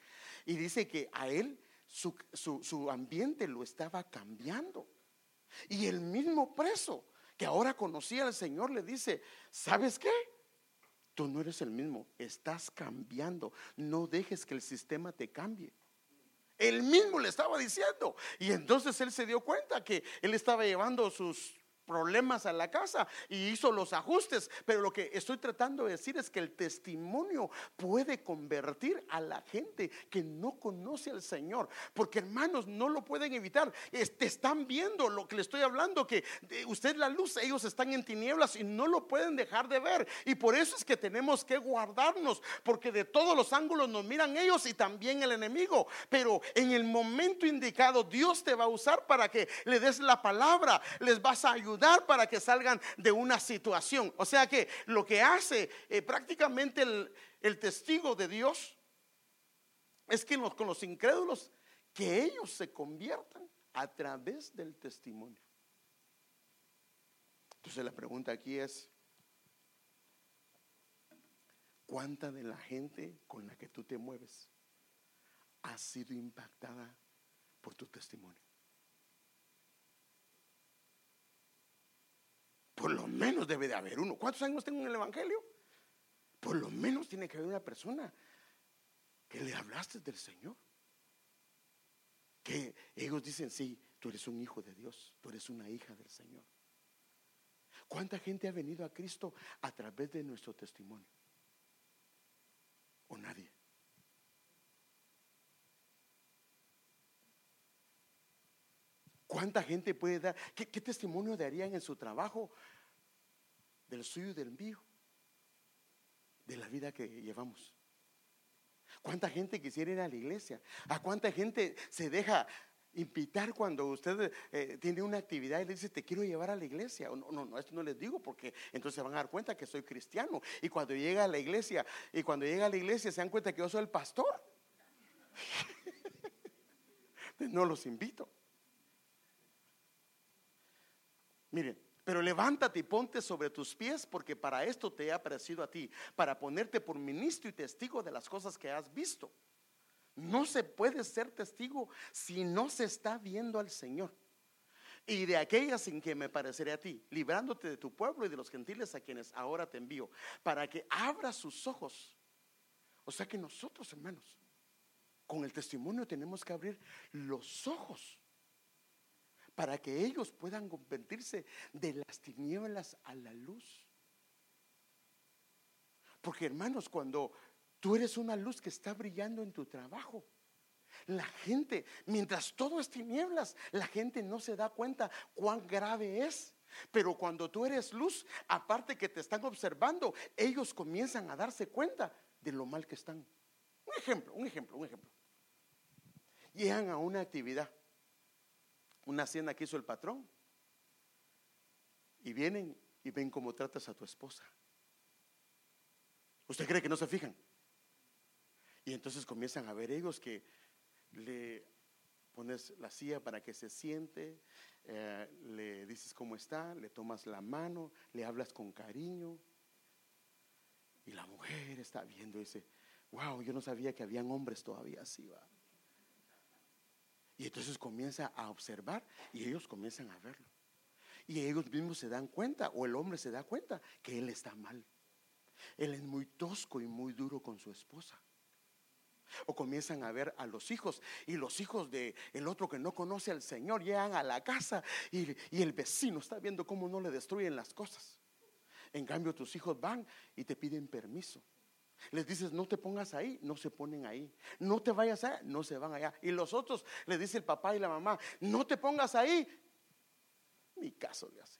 Y dice que a él su, su ambiente lo estaba cambiando. Y el mismo preso que ahora conocía al Señor le dice, ¿sabes qué? Tú no eres el mismo, estás cambiando. No dejes que el sistema te cambie. Él mismo le estaba diciendo. Y entonces él se dio cuenta que él estaba llevando sus problemas a la casa y hizo los ajustes. Pero lo que estoy tratando de decir es que el testimonio puede convertir a la gente que no conoce al Señor. Porque hermanos, no lo pueden evitar. Este, están viendo lo que le estoy hablando, que usted la luz, ellos están en tinieblas y no lo pueden dejar de ver. Y por eso es que tenemos que guardarnos, porque de todos los ángulos nos miran ellos y también el enemigo. Pero en el momento indicado, Dios te va a usar para que le des la palabra, les vas a ayudar para que salgan de una situación. O sea que lo que hace eh, prácticamente el, testigo de Dios es que con los incrédulos, que ellos se conviertan a través del testimonio. Entonces la pregunta aquí es, ¿cuánta de la gente con la que tú te mueves ha sido impactada por tu testimonio? Por lo menos debe de haber uno. ¿Cuántos años tengo en el Evangelio? Por lo menos tiene que haber una persona que le hablaste del Señor. Que ellos dicen, sí, tú eres un hijo de Dios, tú eres una hija del Señor. ¿Cuánta gente ha venido a Cristo a través de nuestro testimonio? ¿O nadie? ¿Cuánta gente puede dar? ¿Qué, testimonio darían en su trabajo del suyo y del mío? De la vida que llevamos. ¿Cuánta gente quisiera ir a la iglesia? ¿A cuánta gente se deja invitar cuando usted eh, tiene una actividad y le dice, te quiero llevar a la iglesia? No, no, no, esto no les digo porque entonces se van a dar cuenta que soy cristiano. Y cuando llega a la iglesia, y cuando llega a la iglesia se dan cuenta que yo soy el pastor. no los invito. Miren, pero levántate y ponte sobre tus pies, porque para esto te he aparecido a ti, para ponerte por ministro y testigo de las cosas que has visto. No se puede ser testigo si no se está viendo al Señor. Y de aquellas en que me pareceré a ti, librándote de tu pueblo y de los gentiles a quienes ahora te envío, para que abra sus ojos. O sea que nosotros, hermanos, con el testimonio tenemos que abrir los ojos para que ellos puedan convertirse de las tinieblas a la luz. Porque hermanos, cuando tú eres una luz que está brillando en tu trabajo, la gente, mientras todo es tinieblas, la gente no se da cuenta cuán grave es. Pero cuando tú eres luz, aparte que te están observando, ellos comienzan a darse cuenta de lo mal que están. Un ejemplo, un ejemplo, un ejemplo. Llegan a una actividad una cena que hizo el patrón. Y vienen y ven cómo tratas a tu esposa. ¿Usted cree que no se fijan? Y entonces comienzan a ver ellos que le pones la silla para que se siente, eh, le dices cómo está, le tomas la mano, le hablas con cariño. Y la mujer está viendo y dice, wow, yo no sabía que habían hombres todavía así, va. Y entonces comienza a observar y ellos comienzan a verlo. Y ellos mismos se dan cuenta, o el hombre se da cuenta, que él está mal. Él es muy tosco y muy duro con su esposa. O comienzan a ver a los hijos y los hijos de el otro que no conoce al Señor llegan a la casa y, y el vecino está viendo cómo no le destruyen las cosas. En cambio tus hijos van y te piden permiso. Les dices, no te pongas ahí, no se ponen ahí. No te vayas allá, no se van allá. Y los otros, le dice el papá y la mamá, no te pongas ahí. Ni caso le hace.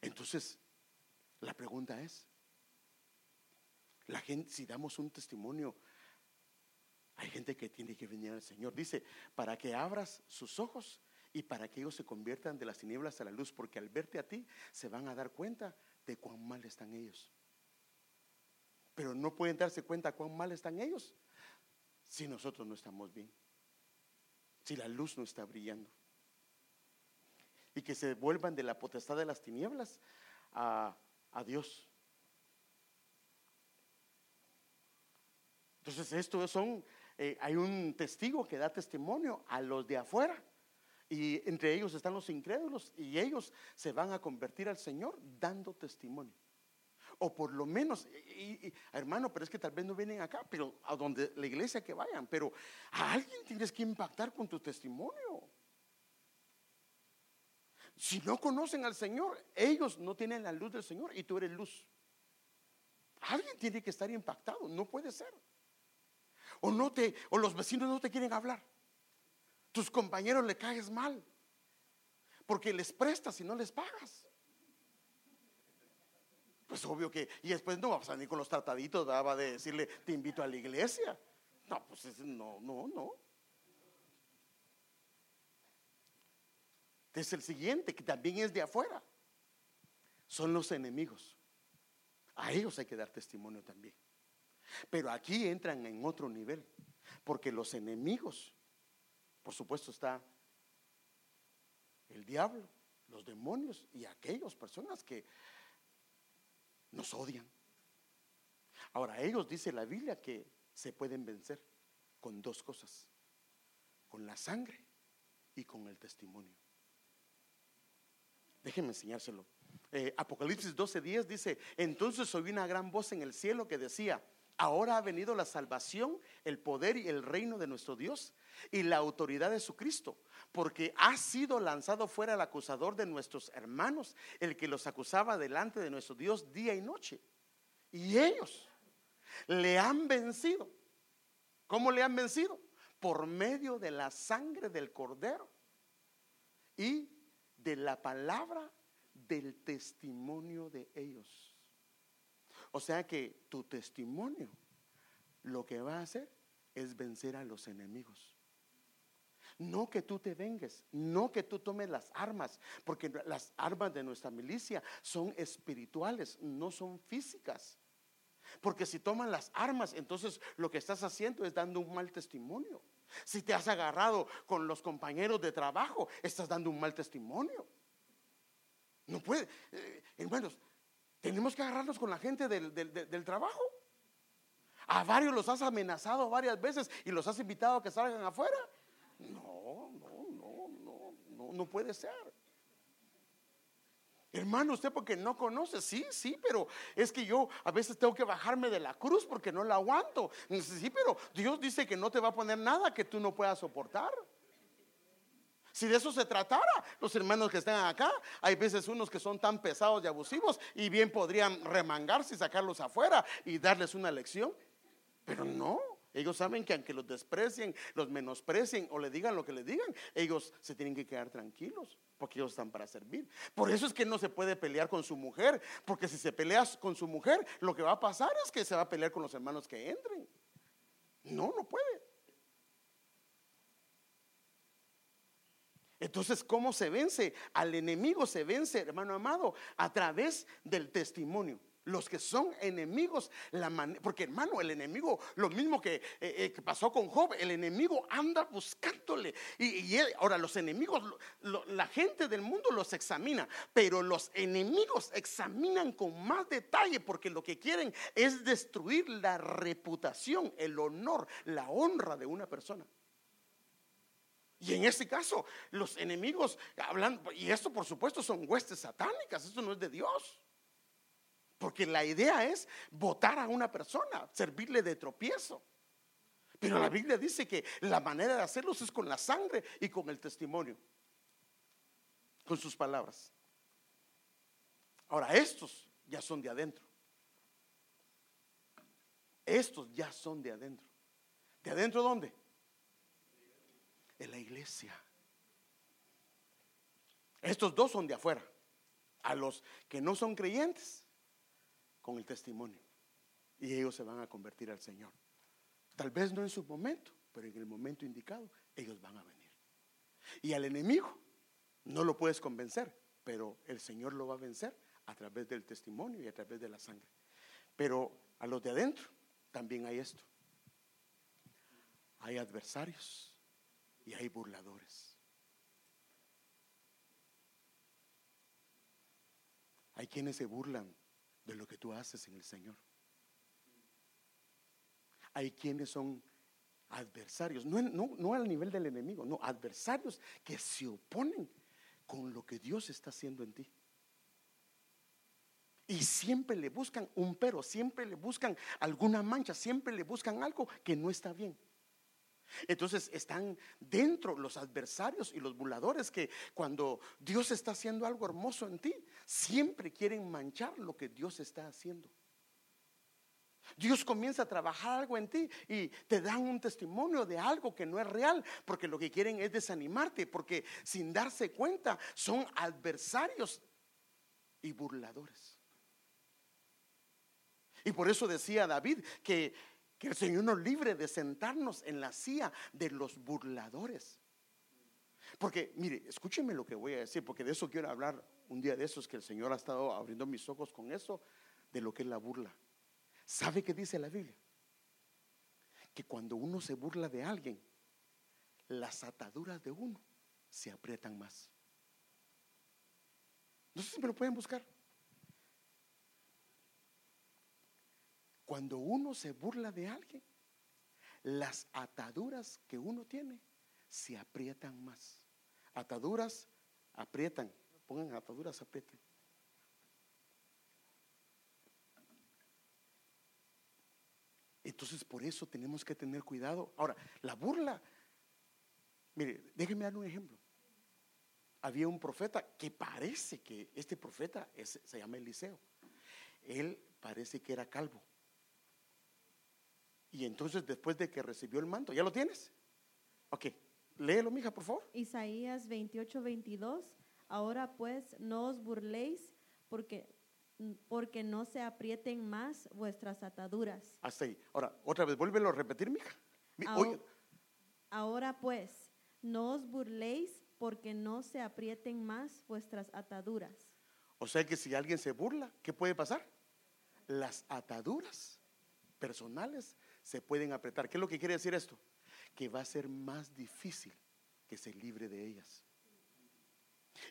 Entonces, la pregunta es, la gente, si damos un testimonio, hay gente que tiene que venir al Señor. Dice, para que abras sus ojos y para que ellos se conviertan de las tinieblas a la luz, porque al verte a ti se van a dar cuenta de cuán mal están ellos pero no pueden darse cuenta cuán mal están ellos si nosotros no estamos bien, si la luz no está brillando. Y que se vuelvan de la potestad de las tinieblas a, Dios. Entonces, esto son, eh, hay un testigo que da testimonio a los de afuera Y entre ellos están los incrédulos y ellos se van a convertir al Señor dando testimonio. O por lo menos, hermano, pero es que tal vez no vienen acá, pero a donde la iglesia que vayan, pero a alguien tienes que impactar con tu testimonio. Si no conocen al Señor, ellos no tienen la luz del Señor y tú eres luz. Alguien tiene que estar impactado, no puede ser. O no te o los vecinos no te quieren hablar. Tus compañeros le caes mal. Porque les prestas y no les pagas. Pues obvio que, y después no vas a ni con los trataditos, va de decirle, te invito a la iglesia. No, pues no, no, no. Es el siguiente, que también es de afuera. Son los enemigos. A ellos hay que dar testimonio también. Pero aquí entran en otro nivel, porque los enemigos, por supuesto, está el diablo, los demonios y aquellas personas que nos odian. Ahora, ellos dice la Biblia que se pueden vencer con dos cosas, con la sangre y con el testimonio. Déjenme enseñárselo. Eh, Apocalipsis 12:10 dice, entonces oí una gran voz en el cielo que decía, ahora ha venido la salvación, el poder y el reino de nuestro Dios y la autoridad de su Cristo, porque ha sido lanzado fuera el acusador de nuestros hermanos, el que los acusaba delante de nuestro Dios día y noche. Y ellos le han vencido. ¿Cómo le han vencido? Por medio de la sangre del cordero y de la palabra del testimonio de ellos. O sea que tu testimonio lo que va a hacer es vencer a los enemigos. No que tú te vengues, no que tú tomes las armas, porque las armas de nuestra milicia son espirituales, no son físicas. Porque si toman las armas, entonces lo que estás haciendo es dando un mal testimonio. Si te has agarrado con los compañeros de trabajo, estás dando un mal testimonio. No puede, eh, hermanos, tenemos que agarrarnos con la gente del, del trabajo. A varios los has amenazado varias veces y los has invitado a que salgan afuera. No, no, no, no, no, no puede ser. Hermano, usted porque no conoce, sí, sí, pero es que yo a veces tengo que bajarme de la cruz porque no la aguanto. Sí, pero Dios dice que no te va a poner nada que tú no puedas soportar. Si de eso se tratara, los hermanos que están acá, hay veces unos que son tan pesados y abusivos y bien podrían remangarse y sacarlos afuera y darles una lección. Pero no, ellos saben que aunque los desprecien, los menosprecien o le digan lo que le digan, ellos se tienen que quedar tranquilos porque ellos están para servir. Por eso es que no se puede pelear con su mujer, porque si se pelea con su mujer, lo que va a pasar es que se va a pelear con los hermanos que entren. No, no puede. Entonces, ¿cómo se vence? Al enemigo se vence, hermano amado, a través del testimonio los que son enemigos, la porque hermano, el enemigo, lo mismo que, eh, eh, que, pasó con Job, el enemigo anda buscándole. Y, ahora los enemigos, la gente del mundo los examina, pero los enemigos examinan con más detalle porque lo que quieren es destruir la reputación, el honor, la honra de una persona. Y en este caso, los enemigos hablan, y esto por supuesto son huestes satánicas, esto no es de Dios. Porque la idea es votar a una persona, servirle de tropiezo. Pero la Biblia dice que la manera de hacerlos es con la sangre y con el testimonio, con sus palabras. Ahora, estos ya son de adentro. Estos ya son de adentro. ¿De adentro dónde? En la iglesia. Estos dos son de afuera. A los que no son creyentes con el testimonio. Y ellos se van a convertir al Señor. Tal vez no en su momento, pero en el momento indicado ellos van a venir. Y al enemigo no lo puedes convencer, pero el Señor lo va a vencer a través del testimonio y a través de la sangre. Pero a los de adentro también hay esto. Hay adversarios y hay burladores. Hay quienes se burlan de lo que tú haces en el Señor. Hay quienes son Adversarios, no, no, no al nivel del enemigo, no, adversarios que se oponen con lo que Dios está haciendo en ti. Y siempre le buscan un pero, siempre le buscan alguna mancha, siempre le buscan algo que no está bien. Entonces están dentro los adversarios y los burladores que cuando Dios está haciendo algo hermoso en ti, siempre quieren manchar lo que Dios está haciendo. Dios comienza a trabajar algo en ti y te dan un testimonio de algo que no es real, porque lo que quieren es desanimarte, porque sin darse cuenta son adversarios y burladores. Y por eso decía David que, que el Señor nos libre de sentarnos en la silla de los burladores. Porque, mire, escúcheme lo que voy a decir, porque de eso quiero hablar un día de esos que el Señor ha estado abriendo mis ojos con eso, de lo que es la burla. ¿Sabe qué dice la Biblia? Que cuando uno se burla de alguien, las ataduras de uno se aprietan más. No sé si me lo pueden buscar. Cuando uno se burla de alguien, las ataduras que uno tiene se aprietan más. Ataduras aprietan. Pongan ataduras, aprietan. Entonces por eso tenemos que tener cuidado. Ahora, la burla, mire, déjenme dar un ejemplo. Había un profeta que parece que este profeta se llama Eliseo. Él parece que era calvo. Y entonces después de que recibió el manto, ¿ya lo tienes? Ok, léelo, mija, por favor. Isaías 28, 22. Ahora pues no os burléis porque porque no se aprieten más vuestras ataduras. Hasta ahí. Ahora, otra vez, vuélvelo a repetir, mija. Ahora, ahora pues, no os burléis porque no se aprieten más vuestras ataduras. O sea que si alguien se burla, ¿qué puede pasar? Las ataduras personales se pueden apretar. ¿Qué es lo que quiere decir esto? Que va a ser más difícil que se libre de ellas.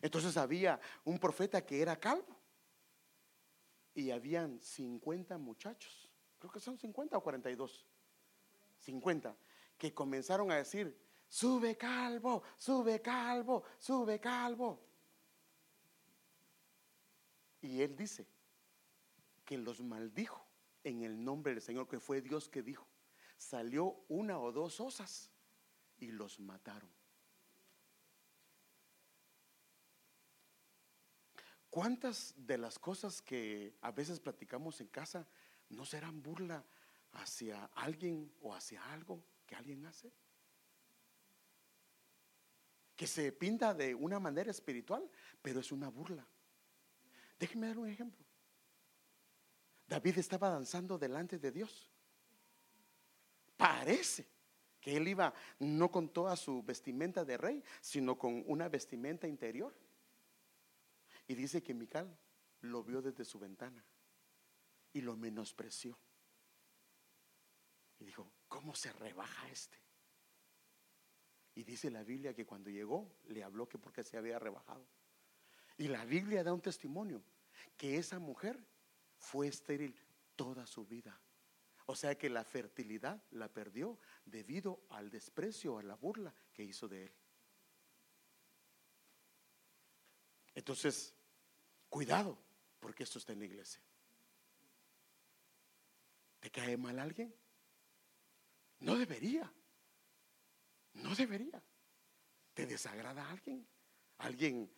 Entonces había un profeta que era calvo y habían 50 muchachos, creo que son 50 o 42, 50, que comenzaron a decir, sube calvo, sube calvo, sube calvo. Y él dice que los maldijo en el nombre del Señor, que fue Dios que dijo. Salió una o dos osas y los mataron. ¿Cuántas de las cosas que a veces platicamos en casa no serán burla hacia alguien o hacia algo que alguien hace? Que se pinta de una manera espiritual, pero es una burla. Déjenme dar un ejemplo. David estaba danzando delante de Dios. Parece que él iba no con toda su vestimenta de rey, sino con una vestimenta interior. Y dice que Mical lo vio desde su ventana y lo menospreció. Y dijo, ¿cómo se rebaja este? Y dice la Biblia que cuando llegó le habló que porque se había rebajado. Y la Biblia da un testimonio que esa mujer fue estéril toda su vida. O sea que la fertilidad la perdió debido al desprecio, a la burla que hizo de él. Entonces, cuidado, porque esto está en la iglesia. ¿Te cae mal alguien? No debería. No debería. ¿Te desagrada alguien? ¿Alguien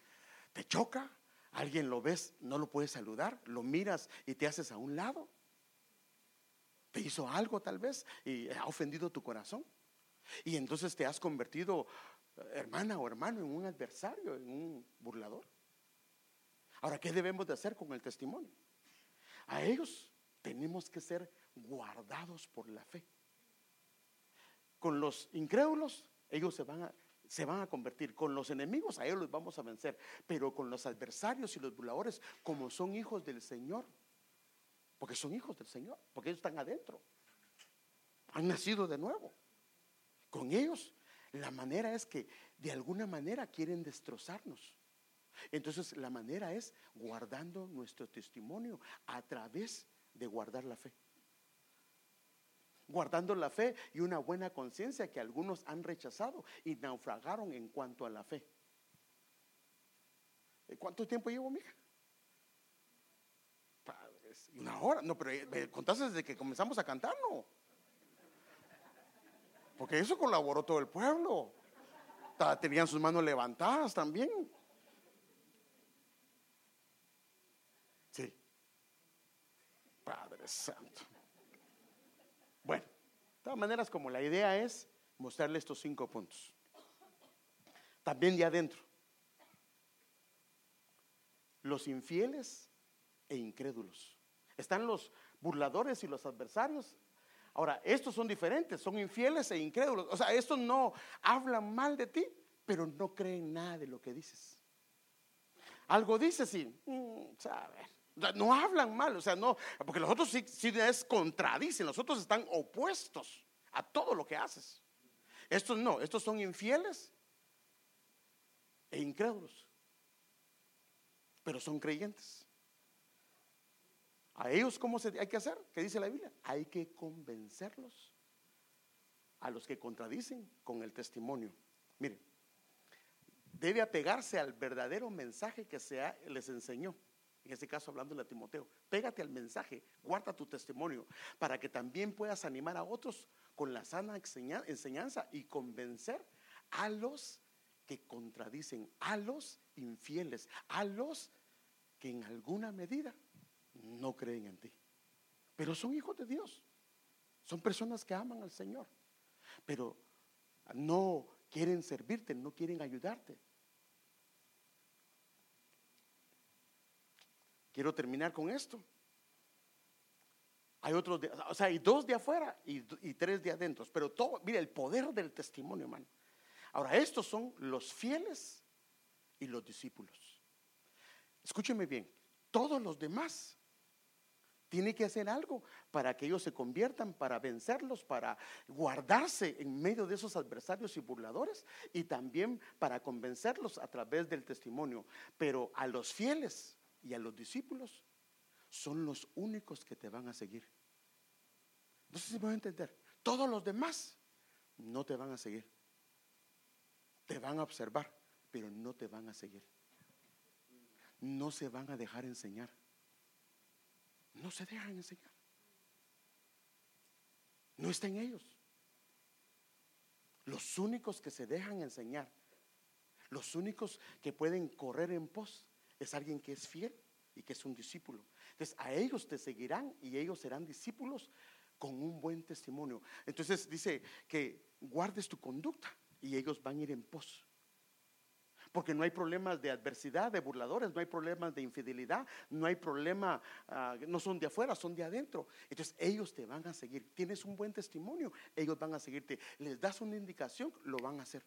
te choca? ¿Alguien lo ves, no lo puedes saludar? ¿Lo miras y te haces a un lado? ¿Te hizo algo tal vez y ha ofendido tu corazón? Y entonces te has convertido, hermana o hermano, en un adversario, en un burlador. Ahora, ¿qué debemos de hacer con el testimonio? A ellos tenemos que ser guardados por la fe. Con los incrédulos, ellos se van a, se van a convertir. Con los enemigos, a ellos los vamos a vencer. Pero con los adversarios y los burladores, como son hijos del Señor, porque son hijos del Señor, porque ellos están adentro, han nacido de nuevo. Con ellos, la manera es que de alguna manera quieren destrozarnos. Entonces la manera es guardando nuestro testimonio a través de guardar la fe. Guardando la fe y una buena conciencia que algunos han rechazado y naufragaron en cuanto a la fe. ¿Cuánto tiempo llevo, mija? Una hora. No, pero me contaste desde que comenzamos a cantar, ¿no? Porque eso colaboró todo el pueblo. Tenían sus manos levantadas también. Sí. Padre Santo. Todas maneras, como la idea es mostrarle estos cinco puntos. También de adentro. Los infieles e incrédulos. Están los burladores y los adversarios Ahora, estos son diferentes, son infieles e incrédulos. O sea, estos no hablan mal de ti, pero no creen nada de lo que dices. Algo dices y, mm, no hablan mal, o sea, no, porque los otros sí, sí es contradicen, los otros están opuestos a todo lo que haces. Estos no, estos son infieles e incrédulos, pero son creyentes. A ellos, ¿cómo se hay que hacer? ¿Qué dice la Biblia? Hay que convencerlos a los que contradicen con el testimonio. Miren, debe apegarse al verdadero mensaje que se les enseñó. En este caso, hablando de Timoteo, pégate al mensaje, guarda tu testimonio, para que también puedas animar a otros con la sana enseñanza y convencer a los que contradicen, a los infieles, a los que en alguna medida no creen en ti. Pero son hijos de Dios. Son personas que aman al Señor. Pero no quieren servirte, no quieren ayudarte. Quiero terminar con esto. Hay otros, o sea, hay dos de afuera y, y, tres de adentro. Pero todo, mira, el poder del testimonio, hermano. Ahora, estos son los fieles y los discípulos. Escúcheme bien, todos los demás tiene que hacer algo para que ellos se conviertan, para vencerlos, para guardarse en medio de esos adversarios y burladores y también para convencerlos a través del testimonio. Pero a los fieles y a los discípulos son los únicos que te van a seguir. No sé si me voy a entender. Todos los demás no te van a seguir. Te van a observar, pero no te van a seguir. No se van a dejar enseñar no se dejan enseñar. No está en ellos. Los únicos que se dejan enseñar, los únicos que pueden correr en pos, es alguien que es fiel y que es un discípulo. Entonces a ellos te seguirán y ellos serán discípulos con un buen testimonio. Entonces dice que guardes tu conducta y ellos van a ir en pos. Porque no hay problemas de adversidad, de burladores, no hay problemas de infidelidad, no hay problema, ah, no son de afuera, son de adentro. Entonces ellos te van a seguir. Tienes un buen testimonio, ellos van a seguirte. Les das una indicación, lo van a hacer.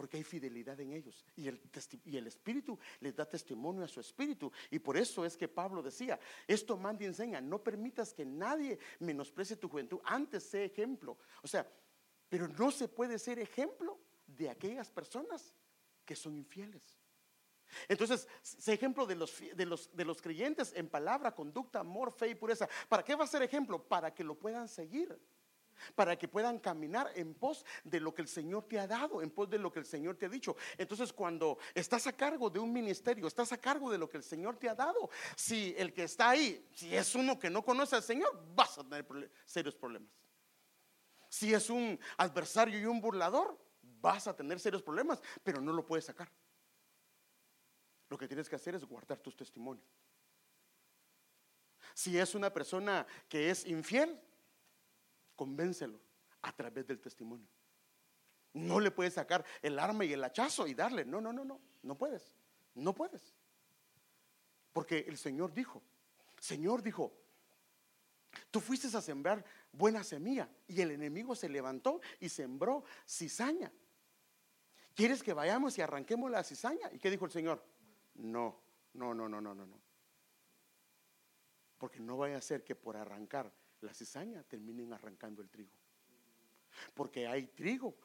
Porque hay fidelidad en ellos. Y el, y el Espíritu les da testimonio a su Espíritu. Y por eso es que Pablo decía, esto manda y enseña, no permitas que nadie menosprecie tu juventud. Antes sé ejemplo. O sea, pero no se puede ser ejemplo de aquellas personas que son infieles. Entonces, ese ejemplo de los, de, los, de los creyentes en palabra, conducta, amor, fe y pureza. ¿Para qué va a ser ejemplo? Para que lo puedan seguir. Para que puedan caminar en pos de lo que el Señor te ha dado, en pos de lo que el Señor te ha dicho. Entonces, cuando estás a cargo de un ministerio, estás a cargo de lo que el Señor te ha dado, si el que está ahí, si es uno que no conoce al Señor, vas a tener serios problemas. Si es un adversario y un burlador, vas a tener serios problemas, pero no lo puedes sacar. Lo que tienes que hacer es guardar tus testimonios. Si es una persona que es infiel, convéncelo a través del testimonio. No le puedes sacar el arma y el hachazo y darle. No, no, no, no. No puedes. No puedes. Porque el Señor dijo, Señor dijo, tú fuiste a sembrar buena semilla y el enemigo se levantó y sembró cizaña. ¿Quieres que vayamos y arranquemos la cizaña? ¿Y qué dijo el Señor? No, no, no, no, no, no, no. Porque no vaya a ser que por arrancar la cizaña terminen arrancando el trigo. Porque hay trigo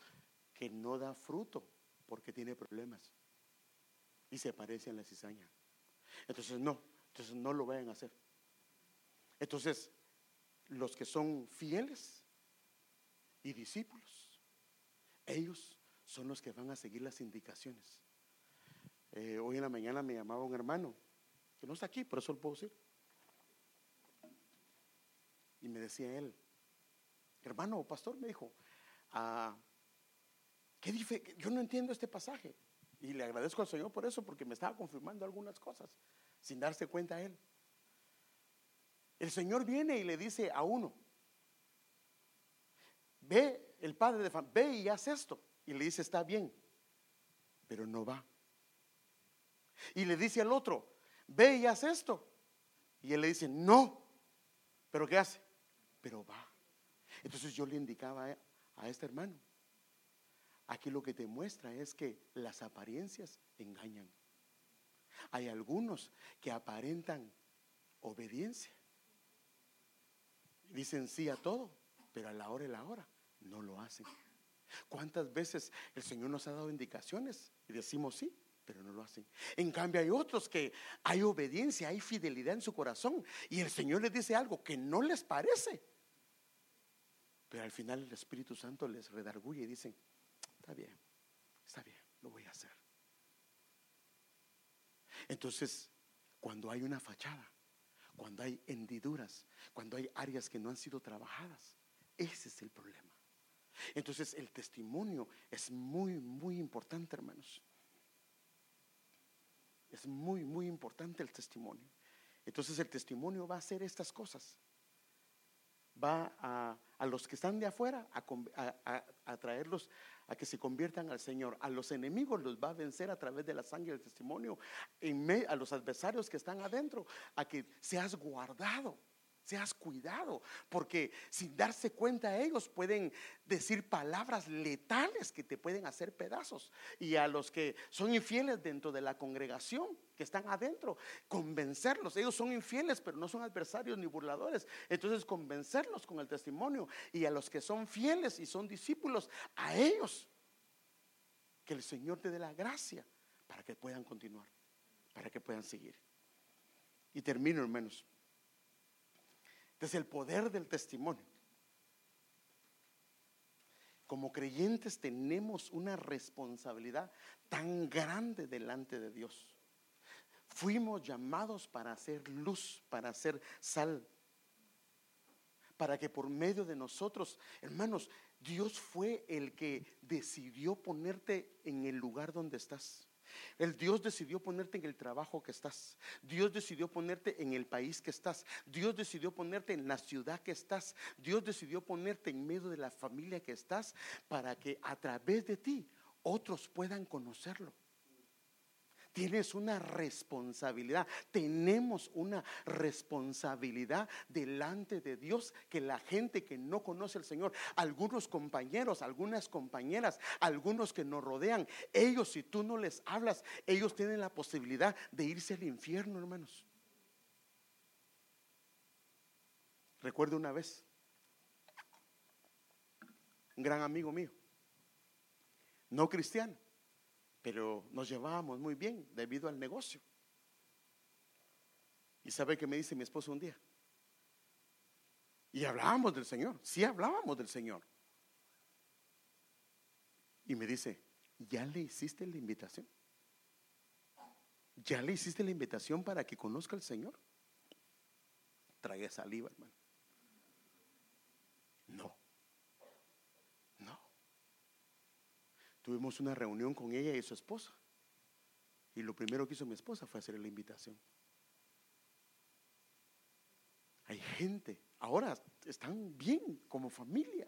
que no da fruto porque tiene problemas y se parece a la cizaña. Entonces no, entonces no lo vayan a hacer. Entonces, los que son fieles y discípulos. Ellos son los que van a seguir las indicaciones. Eh, hoy en la mañana me llamaba un hermano, que no está aquí, por eso lo puedo decir. Y me decía él, hermano pastor, me dijo, ah, ¿qué dice? Yo no entiendo este pasaje. Y le agradezco al Señor por eso, porque me estaba confirmando algunas cosas, sin darse cuenta él. El Señor viene y le dice a uno, ve, el padre de ve y haz esto. Y le dice, está bien, pero no va. Y le dice al otro, ve y haz esto. Y él le dice, no, pero ¿qué hace? Pero va. Entonces yo le indicaba a, este hermano, aquí lo que te muestra es que las apariencias engañan. Hay algunos que aparentan obediencia. Dicen sí a todo, pero a la hora y la hora no lo hacen. ¿Cuántas veces el Señor nos ha dado indicaciones y decimos sí, pero no lo hacen? En cambio hay otros que hay obediencia, hay fidelidad en su corazón y el Señor les dice algo que no les parece. Pero al final el Espíritu Santo les redarguye y dicen, está bien, está bien, lo voy a hacer. Entonces, cuando hay una fachada, cuando hay hendiduras, cuando hay áreas que no han sido trabajadas, ese es el problema. Entonces el testimonio es muy, muy importante, hermanos. Es muy, muy importante el testimonio. Entonces el testimonio va a hacer estas cosas. Va a, a los que están de afuera a, a, traerlos a que se conviertan al Señor. A los enemigos los va a vencer a través de la sangre del testimonio. En a los adversarios que están adentro, a que seas guardado seas cuidado, porque sin darse cuenta ellos pueden decir palabras letales que te pueden hacer pedazos. Y a los que son infieles dentro de la congregación, que están adentro, convencerlos. Ellos son infieles, pero no son adversarios ni burladores. Entonces convencerlos con el testimonio. Y a los que son fieles y son discípulos, a ellos, que el Señor te dé la gracia para que puedan continuar, para que puedan seguir. Y termino, hermanos. Desde el poder del testimonio. Como creyentes tenemos una responsabilidad tan grande delante de Dios. Fuimos llamados para hacer luz, para hacer sal, para que por medio de nosotros, hermanos, Dios fue el que decidió ponerte en el lugar donde estás. El Dios decidió ponerte en el trabajo que estás. Dios decidió ponerte en el país que estás. Dios decidió ponerte en la ciudad que estás. Dios decidió ponerte en medio de la familia que estás para que a través de ti otros puedan conocerlo. Tienes una responsabilidad, tenemos una responsabilidad delante de Dios que la gente que no conoce al Señor, algunos compañeros, algunas compañeras, algunos que nos rodean, ellos si tú no les hablas, ellos tienen la posibilidad de irse al infierno, hermanos. Recuerdo una vez, un gran amigo mío, no cristiano, pero nos llevábamos muy bien debido al negocio. ¿Y sabe qué me dice mi esposo un día? Y hablábamos del Señor, sí hablábamos del Señor. Y me dice, ¿ya le hiciste la invitación? ¿Ya le hiciste la invitación para que conozca al Señor? Trae saliva, hermano. No. Tuvimos una reunión con ella y su esposa. Y lo primero que hizo mi esposa fue hacerle la invitación. Hay gente, ahora están bien como familia.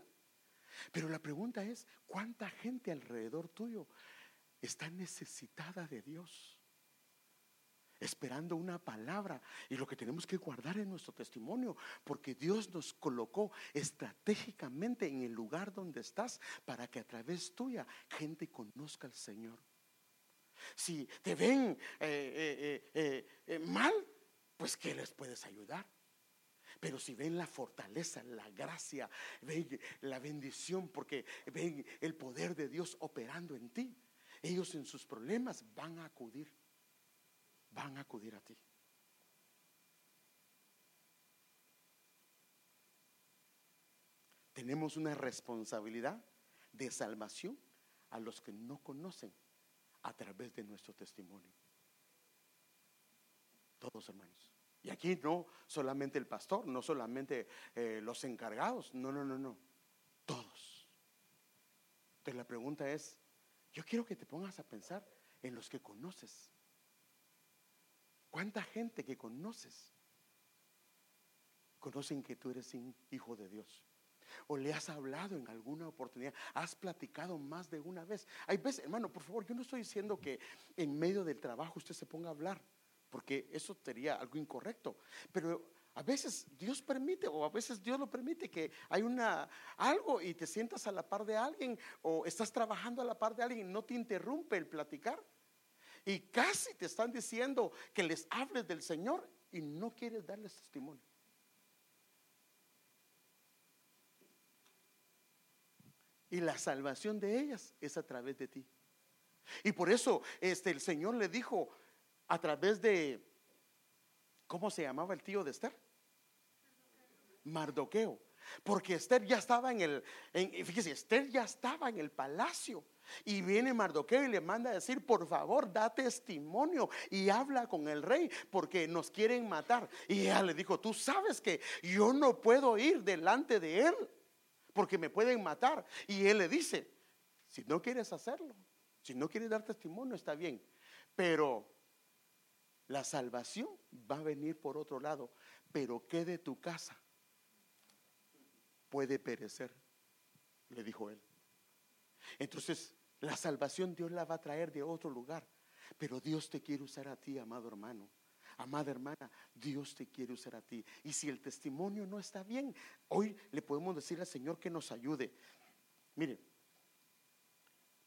Pero la pregunta es, ¿cuánta gente alrededor tuyo está necesitada de Dios? Esperando una palabra. Y lo que tenemos que guardar en nuestro testimonio, porque Dios nos colocó estratégicamente en el lugar donde estás para que a través tuya gente conozca al Señor. Si te ven eh, eh, eh, mal, pues ¿qué les puedes ayudar? Pero si ven la fortaleza, la gracia, ven la bendición, porque ven el poder de Dios operando en ti, ellos en sus problemas van a acudir van a acudir a ti. tenemos una responsabilidad de salvación a los que no conocen a través de nuestro testimonio. Todos hermanos. Y aquí no solamente el pastor, no solamente eh, los encargados, no, no, no, no, todos. Entonces la pregunta es, yo quiero que te pongas a pensar en los que conoces. ¿Cuánta gente que conoces conocen que tú eres hijo de Dios? o le has hablado en alguna oportunidad, has platicado más de una vez. Hay veces, hermano, por favor, yo no estoy diciendo que en medio del trabajo usted se ponga a hablar, porque eso sería algo incorrecto, pero a veces Dios permite o a veces Dios lo permite que hay una algo y te sientas a la par de alguien o estás trabajando a la par de alguien y no te interrumpe el platicar. Y casi te están diciendo que les hables del Señor y no quieres darles testimonio. Y la salvación de ellas es a través de ti. Y por eso este, el Señor le dijo a través de, ¿cómo se llamaba el tío de Esther? Mardoqueo. Porque Esther ya estaba en el, fíjese, Esther ya estaba en el palacio. Y viene Mardoqueo y le manda a decir, por favor, da testimonio y habla con el rey porque nos quieren matar. Y ella le dijo, tú sabes que yo no puedo ir delante de él porque me pueden matar. Y él le dice, si no quieres hacerlo, si no quieres dar testimonio, está bien, pero la salvación va a venir por otro lado, pero ¿qué de tu casa? Puede perecer, le dijo él. Entonces, la salvación Dios la va a traer de otro lugar, pero Dios te quiere usar a ti, amado hermano. Amada hermana, Dios te quiere usar a ti. Y si el testimonio no está bien, hoy le podemos decir al Señor que nos ayude. Mire,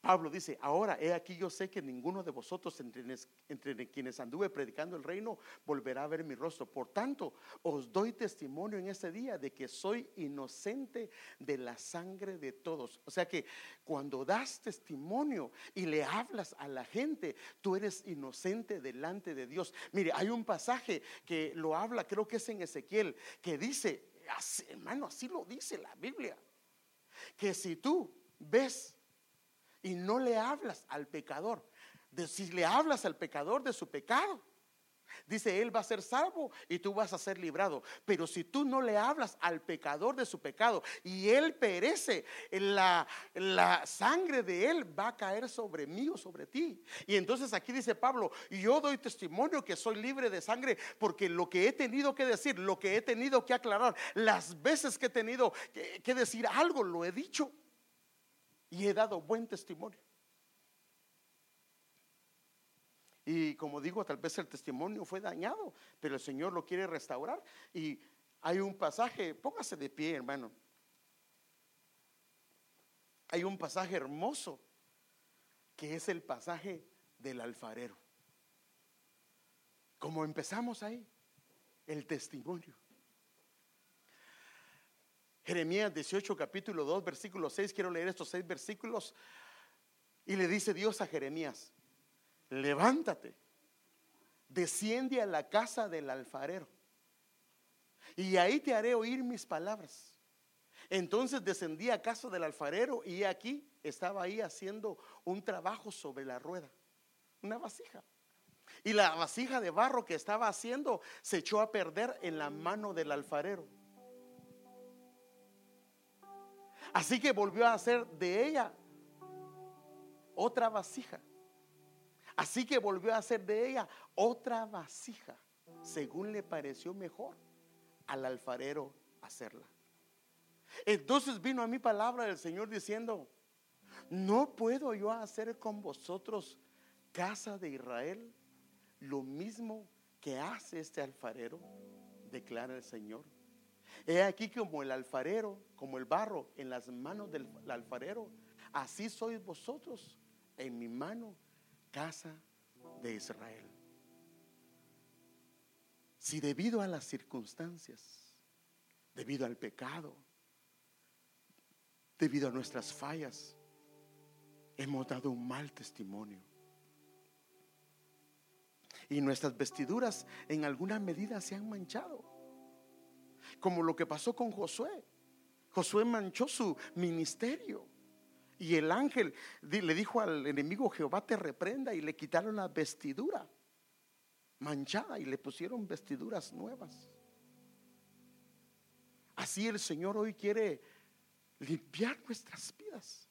Pablo dice, ahora he aquí yo sé que ninguno de vosotros entre, quienes anduve predicando el reino volverá a ver mi rostro. Por tanto, os doy testimonio en este día de que soy inocente de la sangre de todos. O sea que cuando das testimonio y le hablas a la gente, tú eres inocente delante de Dios. Mire, hay un pasaje que lo habla, creo que es en Ezequiel, que dice, hermano, así lo dice la Biblia, que si tú ves y no le hablas al pecador. De, si le hablas al pecador de su pecado, dice él va a ser salvo y tú vas a ser librado. Pero si tú no le hablas al pecador de su pecado y él perece, la, la sangre de él va a caer sobre mí o sobre ti. Y entonces aquí dice Pablo, yo doy testimonio que soy libre de sangre porque lo que he tenido que decir, lo que he tenido que aclarar, las veces que he tenido que decir algo, lo he dicho y he dado buen testimonio. Y como digo, tal vez el testimonio fue dañado, pero el Señor lo quiere restaurar. Y hay un pasaje, póngase de pie, hermano. Hay un pasaje hermoso que es el pasaje del alfarero. Como empezamos ahí, el testimonio. Jeremías 18, capítulo 2, versículo 6. Quiero leer estos seis versículos. Y le dice Dios a Jeremías, levántate, desciende a la casa del alfarero. Y ahí te haré oír mis palabras. Entonces descendí a casa del alfarero y aquí estaba ahí haciendo un trabajo sobre la rueda, una vasija. Y la vasija de barro que estaba haciendo se echó a perder en la mano del alfarero. Así que volvió a hacer de ella otra vasija. Así que volvió a hacer de ella otra vasija, según le pareció mejor al alfarero hacerla. Entonces vino a mi palabra del Señor diciendo, no puedo yo hacer con vosotros, casa de Israel, lo mismo que hace este alfarero, declara el Señor. He aquí como el alfarero, como el barro en las manos del alfarero, así sois vosotros en mi mano, casa de Israel. Si debido a las circunstancias, debido al pecado, debido a nuestras fallas, hemos dado un mal testimonio. Y nuestras vestiduras en alguna medida se han manchado como lo que pasó con Josué. Josué manchó su ministerio. Y el ángel le dijo al enemigo, Jehová te reprenda, y le quitaron la vestidura manchada y le pusieron vestiduras nuevas. Así el Señor hoy quiere limpiar nuestras vidas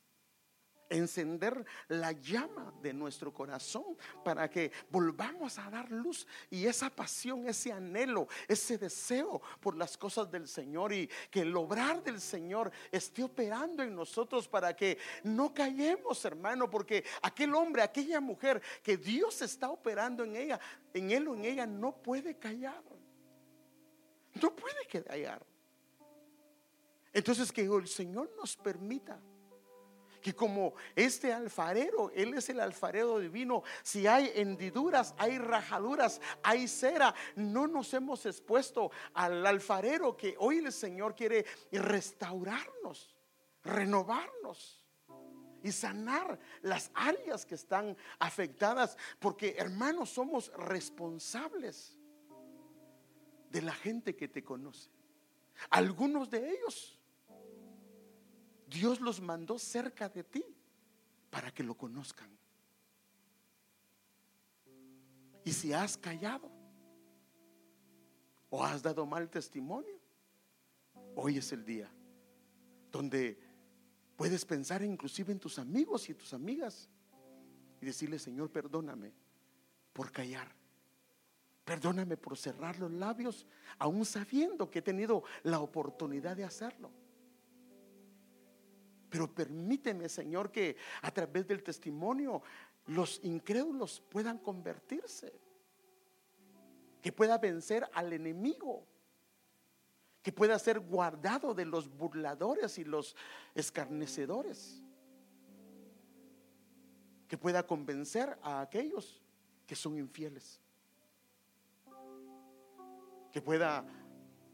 encender la llama de nuestro corazón para que volvamos a dar luz y esa pasión, ese anhelo, ese deseo por las cosas del Señor y que el obrar del Señor esté operando en nosotros para que no callemos, hermano, porque aquel hombre, aquella mujer que Dios está operando en ella, en él o en ella, no puede callar. No puede callar. Entonces que el Señor nos permita que como este alfarero, Él es el alfarero divino, si hay hendiduras, hay rajaduras, hay cera, no nos hemos expuesto al alfarero que hoy el Señor quiere restaurarnos, renovarnos y sanar las áreas que están afectadas, porque hermanos somos responsables de la gente que te conoce. Algunos de ellos Dios los mandó cerca de ti para que lo conozcan. Y si has callado o has dado mal testimonio, hoy es el día donde puedes pensar inclusive en tus amigos y tus amigas y decirle, Señor, perdóname por callar. Perdóname por cerrar los labios, aún sabiendo que he tenido la oportunidad de hacerlo. Pero permíteme, Señor, que a través del testimonio los incrédulos puedan convertirse, que pueda vencer al enemigo, que pueda ser guardado de los burladores y los escarnecedores, que pueda convencer a aquellos que son infieles, que pueda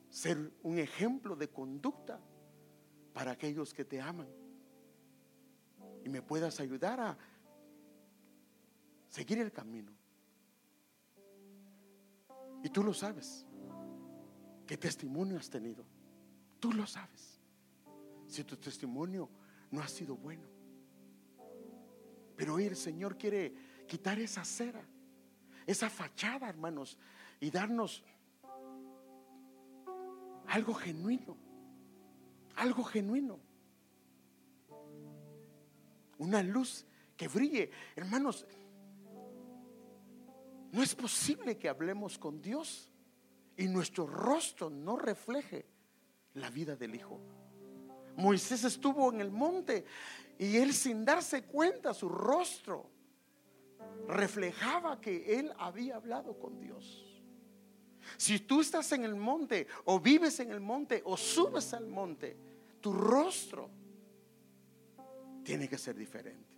ser un ejemplo de conducta para aquellos que te aman y me puedas ayudar a seguir el camino. Y tú lo sabes. ¿Qué testimonio has tenido? Tú lo sabes. Si tu testimonio no ha sido bueno. Pero hoy el Señor quiere quitar esa cera, esa fachada, hermanos, y darnos algo genuino. Algo genuino una luz que brille. Hermanos, no es posible que hablemos con Dios y nuestro rostro no refleje la vida del Hijo. Moisés estuvo en el monte y él sin darse cuenta su rostro reflejaba que él había hablado con Dios. Si tú estás en el monte o vives en el monte o subes al monte, tu rostro tiene que ser diferente.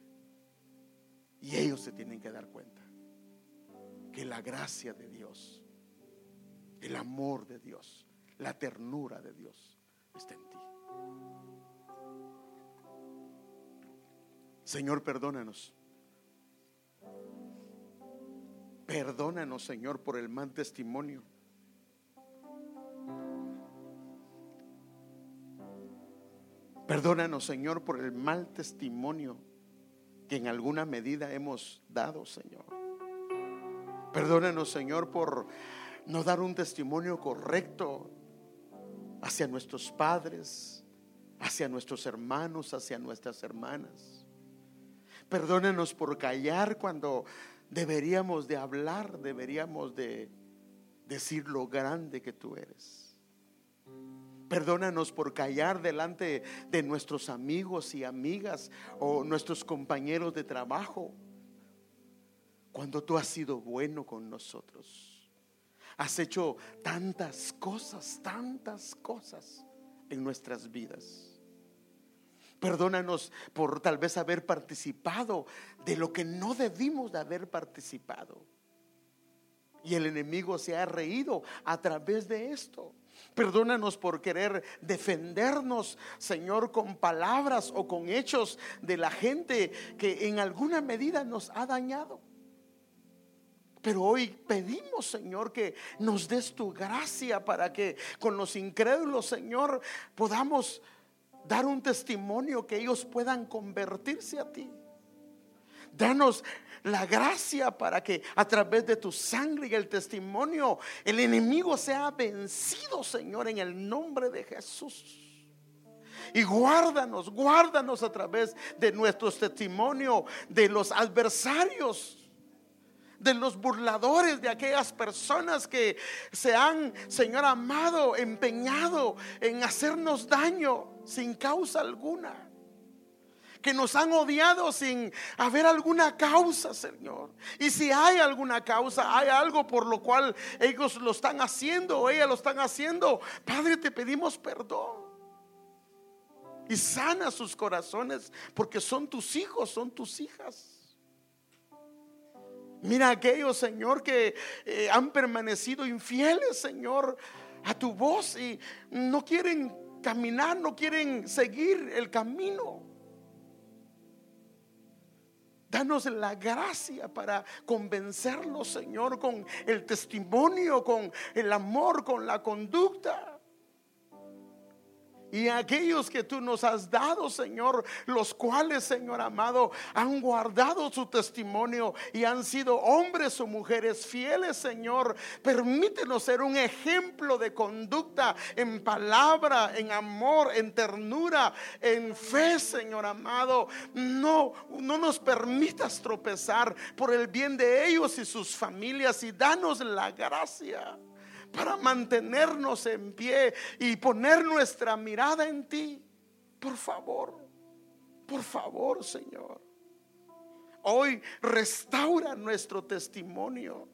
Y ellos se tienen que dar cuenta que la gracia de Dios, el amor de Dios, la ternura de Dios está en ti. Señor, perdónanos. Perdónanos, Señor, por el mal testimonio Perdónanos, Señor, por el mal testimonio que en alguna medida hemos dado, Señor. Perdónanos, Señor, por no dar un testimonio correcto hacia nuestros padres, hacia nuestros hermanos, hacia nuestras hermanas. Perdónanos por callar cuando deberíamos de hablar, deberíamos de decir lo grande que tú eres. Perdónanos por callar delante de nuestros amigos y amigas o nuestros compañeros de trabajo cuando tú has sido bueno con nosotros. Has hecho tantas cosas, tantas cosas en nuestras vidas. Perdónanos por tal vez haber participado de lo que no debimos de haber participado. Y el enemigo se ha reído a través de esto. Perdónanos por querer defendernos, Señor, con palabras o con hechos de la gente que en alguna medida nos ha dañado. Pero hoy pedimos, Señor, que nos des tu gracia para que con los incrédulos, Señor, podamos dar un testimonio que ellos puedan convertirse a ti. Danos la gracia para que a través de tu sangre y el testimonio el enemigo sea vencido, Señor, en el nombre de Jesús. Y guárdanos, guárdanos a través de nuestro testimonio de los adversarios de los burladores, de aquellas personas que se han, Señor amado, empeñado en hacernos daño sin causa alguna. Que nos han odiado sin haber alguna causa, Señor. Y si hay alguna causa, hay algo por lo cual ellos lo están haciendo o ellas lo están haciendo, Padre, te pedimos perdón. Y sana sus corazones porque son tus hijos, son tus hijas. Mira aquellos, Señor, que eh, han permanecido infieles, Señor, a tu voz y no quieren caminar, no quieren seguir el camino. Danos la gracia para convencerlos, Señor, con el testimonio, con el amor, con la conducta. Y aquellos que tú nos has dado, Señor, los cuales, Señor amado, han guardado su testimonio y han sido hombres o mujeres fieles, Señor. Permítenos ser un ejemplo de conducta en palabra, en amor, en ternura, en fe, Señor amado. No, no nos permitas tropezar por el bien de ellos y sus familias y danos la gracia para mantenernos en pie y poner nuestra mirada en ti. Por favor, por favor, Señor. Hoy restaura nuestro testimonio.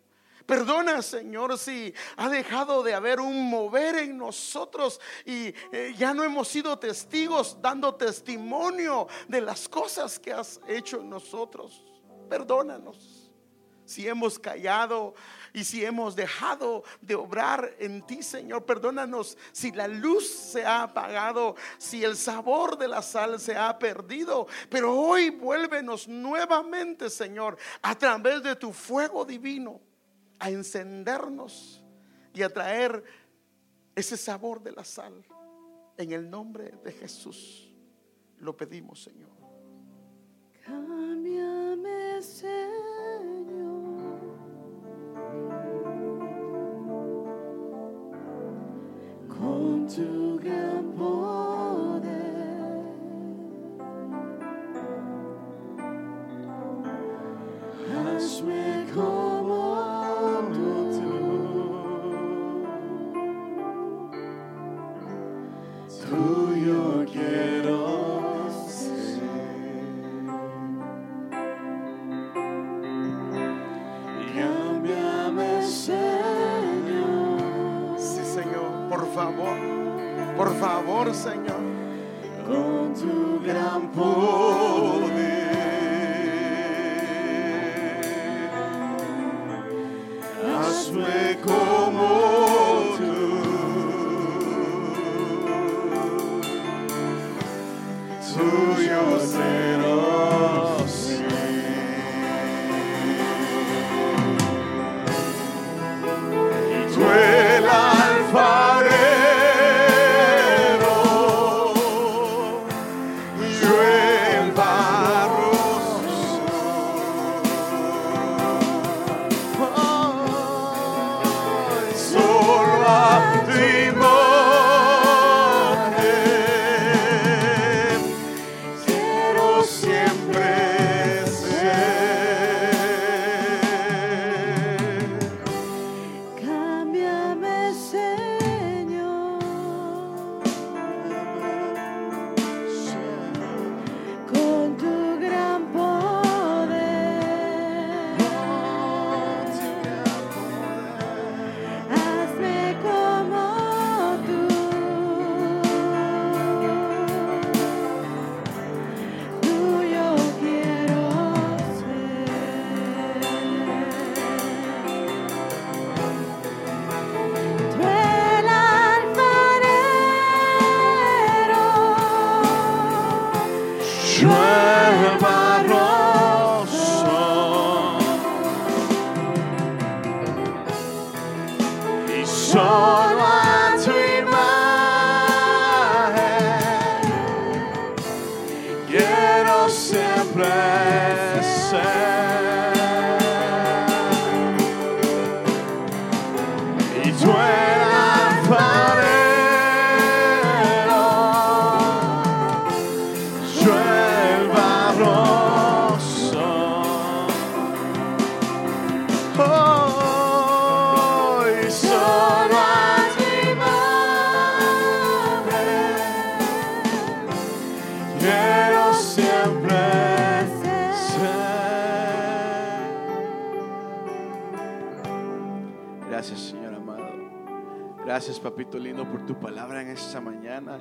Perdona, Señor, si ha dejado de haber un mover en nosotros y eh, ya no hemos sido testigos dando testimonio de las cosas que has hecho en nosotros. Perdónanos si hemos callado y si hemos dejado de obrar en ti, Señor, perdónanos si la luz se ha apagado, si el sabor de la sal se ha perdido. Pero hoy vuélvenos nuevamente, Señor, a través de tu fuego divino, a encendernos y a traer ese sabor de la sal. En el nombre de Jesús lo pedimos, Señor. Cámbiame, Señor. Con tu gran poder. Favor, Señor. con tu gran poder. Hazme como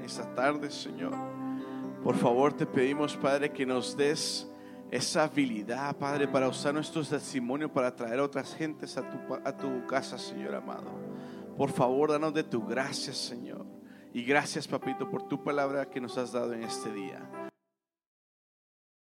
esta tarde, Señor. Por favor, te pedimos, Padre, que nos des esa habilidad, Padre, para usar nuestro testimonio para traer a otras gentes a tu, a tu casa, Señor amado. Por favor, danos de tu gracia, Señor. Y gracias, Papito, por tu palabra que nos has dado en este día.